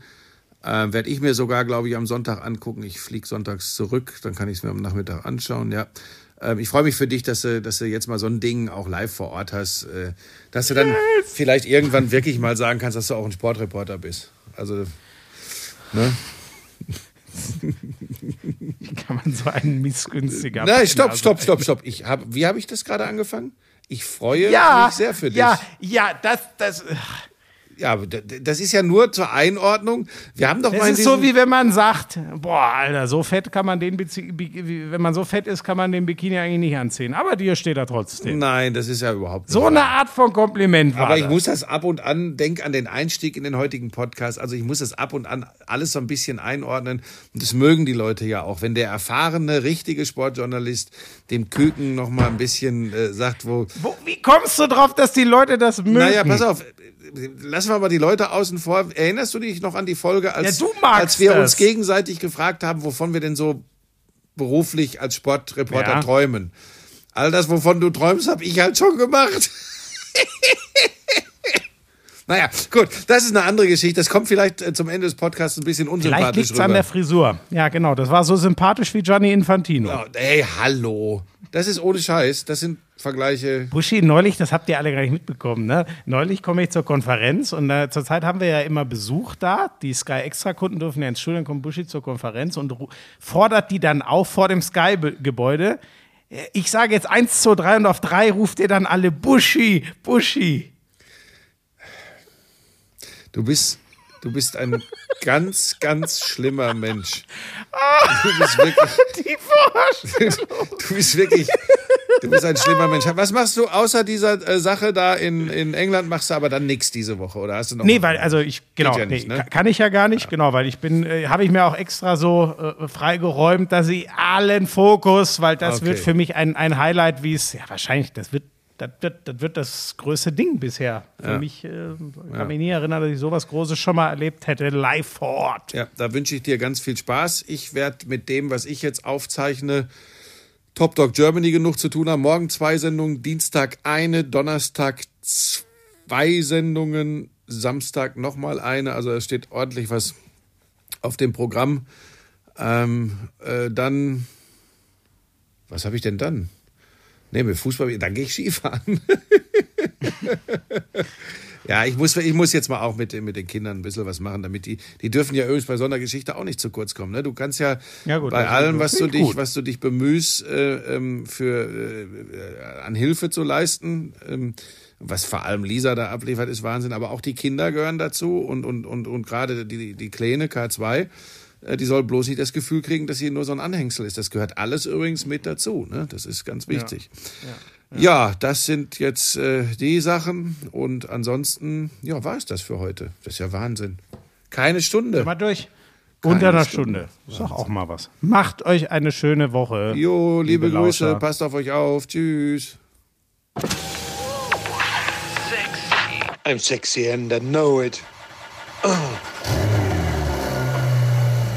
Ähm, Werde ich mir sogar, glaube ich, am Sonntag angucken. Ich fliege sonntags zurück, dann kann ich es mir am Nachmittag anschauen. Ja. Ähm, ich freue mich für dich, dass du, dass du jetzt mal so ein Ding auch live vor Ort hast. Äh, dass du dann vielleicht irgendwann wirklich mal sagen kannst, dass du auch ein Sportreporter bist. Also, ne? [laughs] Kann man so einen missgünstiger. Nein, stopp, stopp, stopp, stopp. Ich hab, wie habe ich das gerade angefangen? Ich freue Ja, mich sehr für dich. ja, ja, das, das, Ja, das ist ja nur zur Einordnung. Wir haben doch mal das in ist so wie wenn man sagt, boah, Alter, so fett kann man den, Bezie- Bi- wie- wenn man so fett ist, kann man den Bikini eigentlich nicht anziehen. Aber dir steht er trotzdem. Nein, das ist ja überhaupt nicht So eine Art von Kompliment war Aber ich das. muss das ab und an, denk an den Einstieg in den heutigen Podcast, also ich muss das ab und an alles so ein bisschen einordnen. Und das mögen die Leute ja auch. Wenn der erfahrene, richtige Sportjournalist dem Küken noch mal ein bisschen äh, sagt, wo, Wo, wie kommst du drauf, dass die Leute das mögen? naja, pass auf, lassen wir mal die Leute außen vor. Erinnerst du dich noch an die Folge, als, Ja, als wir das. uns gegenseitig gefragt haben, wovon wir denn so beruflich als Sportreporter Ja. träumen? All das, wovon du träumst, habe ich halt schon gemacht. [laughs] Naja, gut, das ist eine andere Geschichte. Das kommt vielleicht äh, zum Ende des Podcasts ein bisschen Vielleicht unsympathisch liegt es rüber. an der Frisur. Ja, genau. Das war so sympathisch wie Gianni Infantino. Oh, hey, hallo. Das ist ohne Scheiß. Das sind Vergleiche. Buschi, neulich, das habt ihr alle gar nicht mitbekommen, ne? Neulich komme ich zur Konferenz und äh, zurzeit haben wir ja immer Besuch da. Die Sky Extra-Kunden dürfen ja ins Studio, dann kommt Buschi zur Konferenz und fordert die dann auf vor dem Sky-Gebäude. Äh, Ich sage jetzt eins, zwei, drei und auf drei ruft ihr dann alle Buschi, Buschi. Du bist, du bist ein [laughs] ganz, ganz schlimmer Mensch. Du bist wirklich, [laughs] [laughs] du bist wirklich, du bist ein schlimmer Mensch. Was machst du außer dieser äh, Sache da in, in England? Machst du aber dann nichts diese Woche oder hast du noch? Nee, weil, also ich, genau, ja nicht, nee, ne? ka- kann ich ja gar nicht, genau, weil ich bin, äh, habe ich mir auch extra so äh, freigeräumt, dass ich allen Fokus, weil das Okay. wird für mich ein, ein Highlight, wie es, ja, wahrscheinlich, das wird, das wird, das wird das größte Ding bisher. Für Ja. mich, äh, ich kann mich nie erinnern, dass ich sowas Großes schon mal erlebt hätte, live vor Ort. Ja, da wünsche ich dir ganz viel Spaß. Ich werde mit dem, was ich jetzt aufzeichne, Top Dog Germany genug zu tun haben. Morgen zwei Sendungen, Dienstag eine, Donnerstag zwei Sendungen, Samstag nochmal eine. Also es steht ordentlich was auf dem Programm. Ähm, äh, dann, was habe ich denn dann? Nee, mit Fußball, dann gehe ich Skifahren. [laughs] Ja, ich muss, ich muss jetzt mal auch mit, den- mit den Kindern ein bisschen was machen, damit die, die dürfen ja übrigens bei so einer Geschichte auch nicht zu kurz kommen. Ne? Du kannst ja, Ja, gut, bei allem, was du dich, gut. was du dich bemühst, äh, ähm, für, äh, an Hilfe zu leisten, ähm, was vor allem Lisa da abliefert, ist Wahnsinn. Aber auch die Kinder gehören dazu und, und, und, und gerade die, die Kleine K2, äh, die soll bloß nicht das Gefühl kriegen, dass sie nur so ein Anhängsel ist. Das gehört alles übrigens mit dazu. Ne? Das ist ganz wichtig. Ja, das sind jetzt äh, die Sachen. Und ansonsten, ja, war es das für heute. Das ist ja Wahnsinn. Keine Stunde. Mal durch. Unter einer Stunde. Stunde. Ist doch auch mal was. Macht euch eine schöne Woche. Jo, liebe, liebe Grüße, Lauscher. passt auf euch auf. Tschüss. I'm sexy and I know it.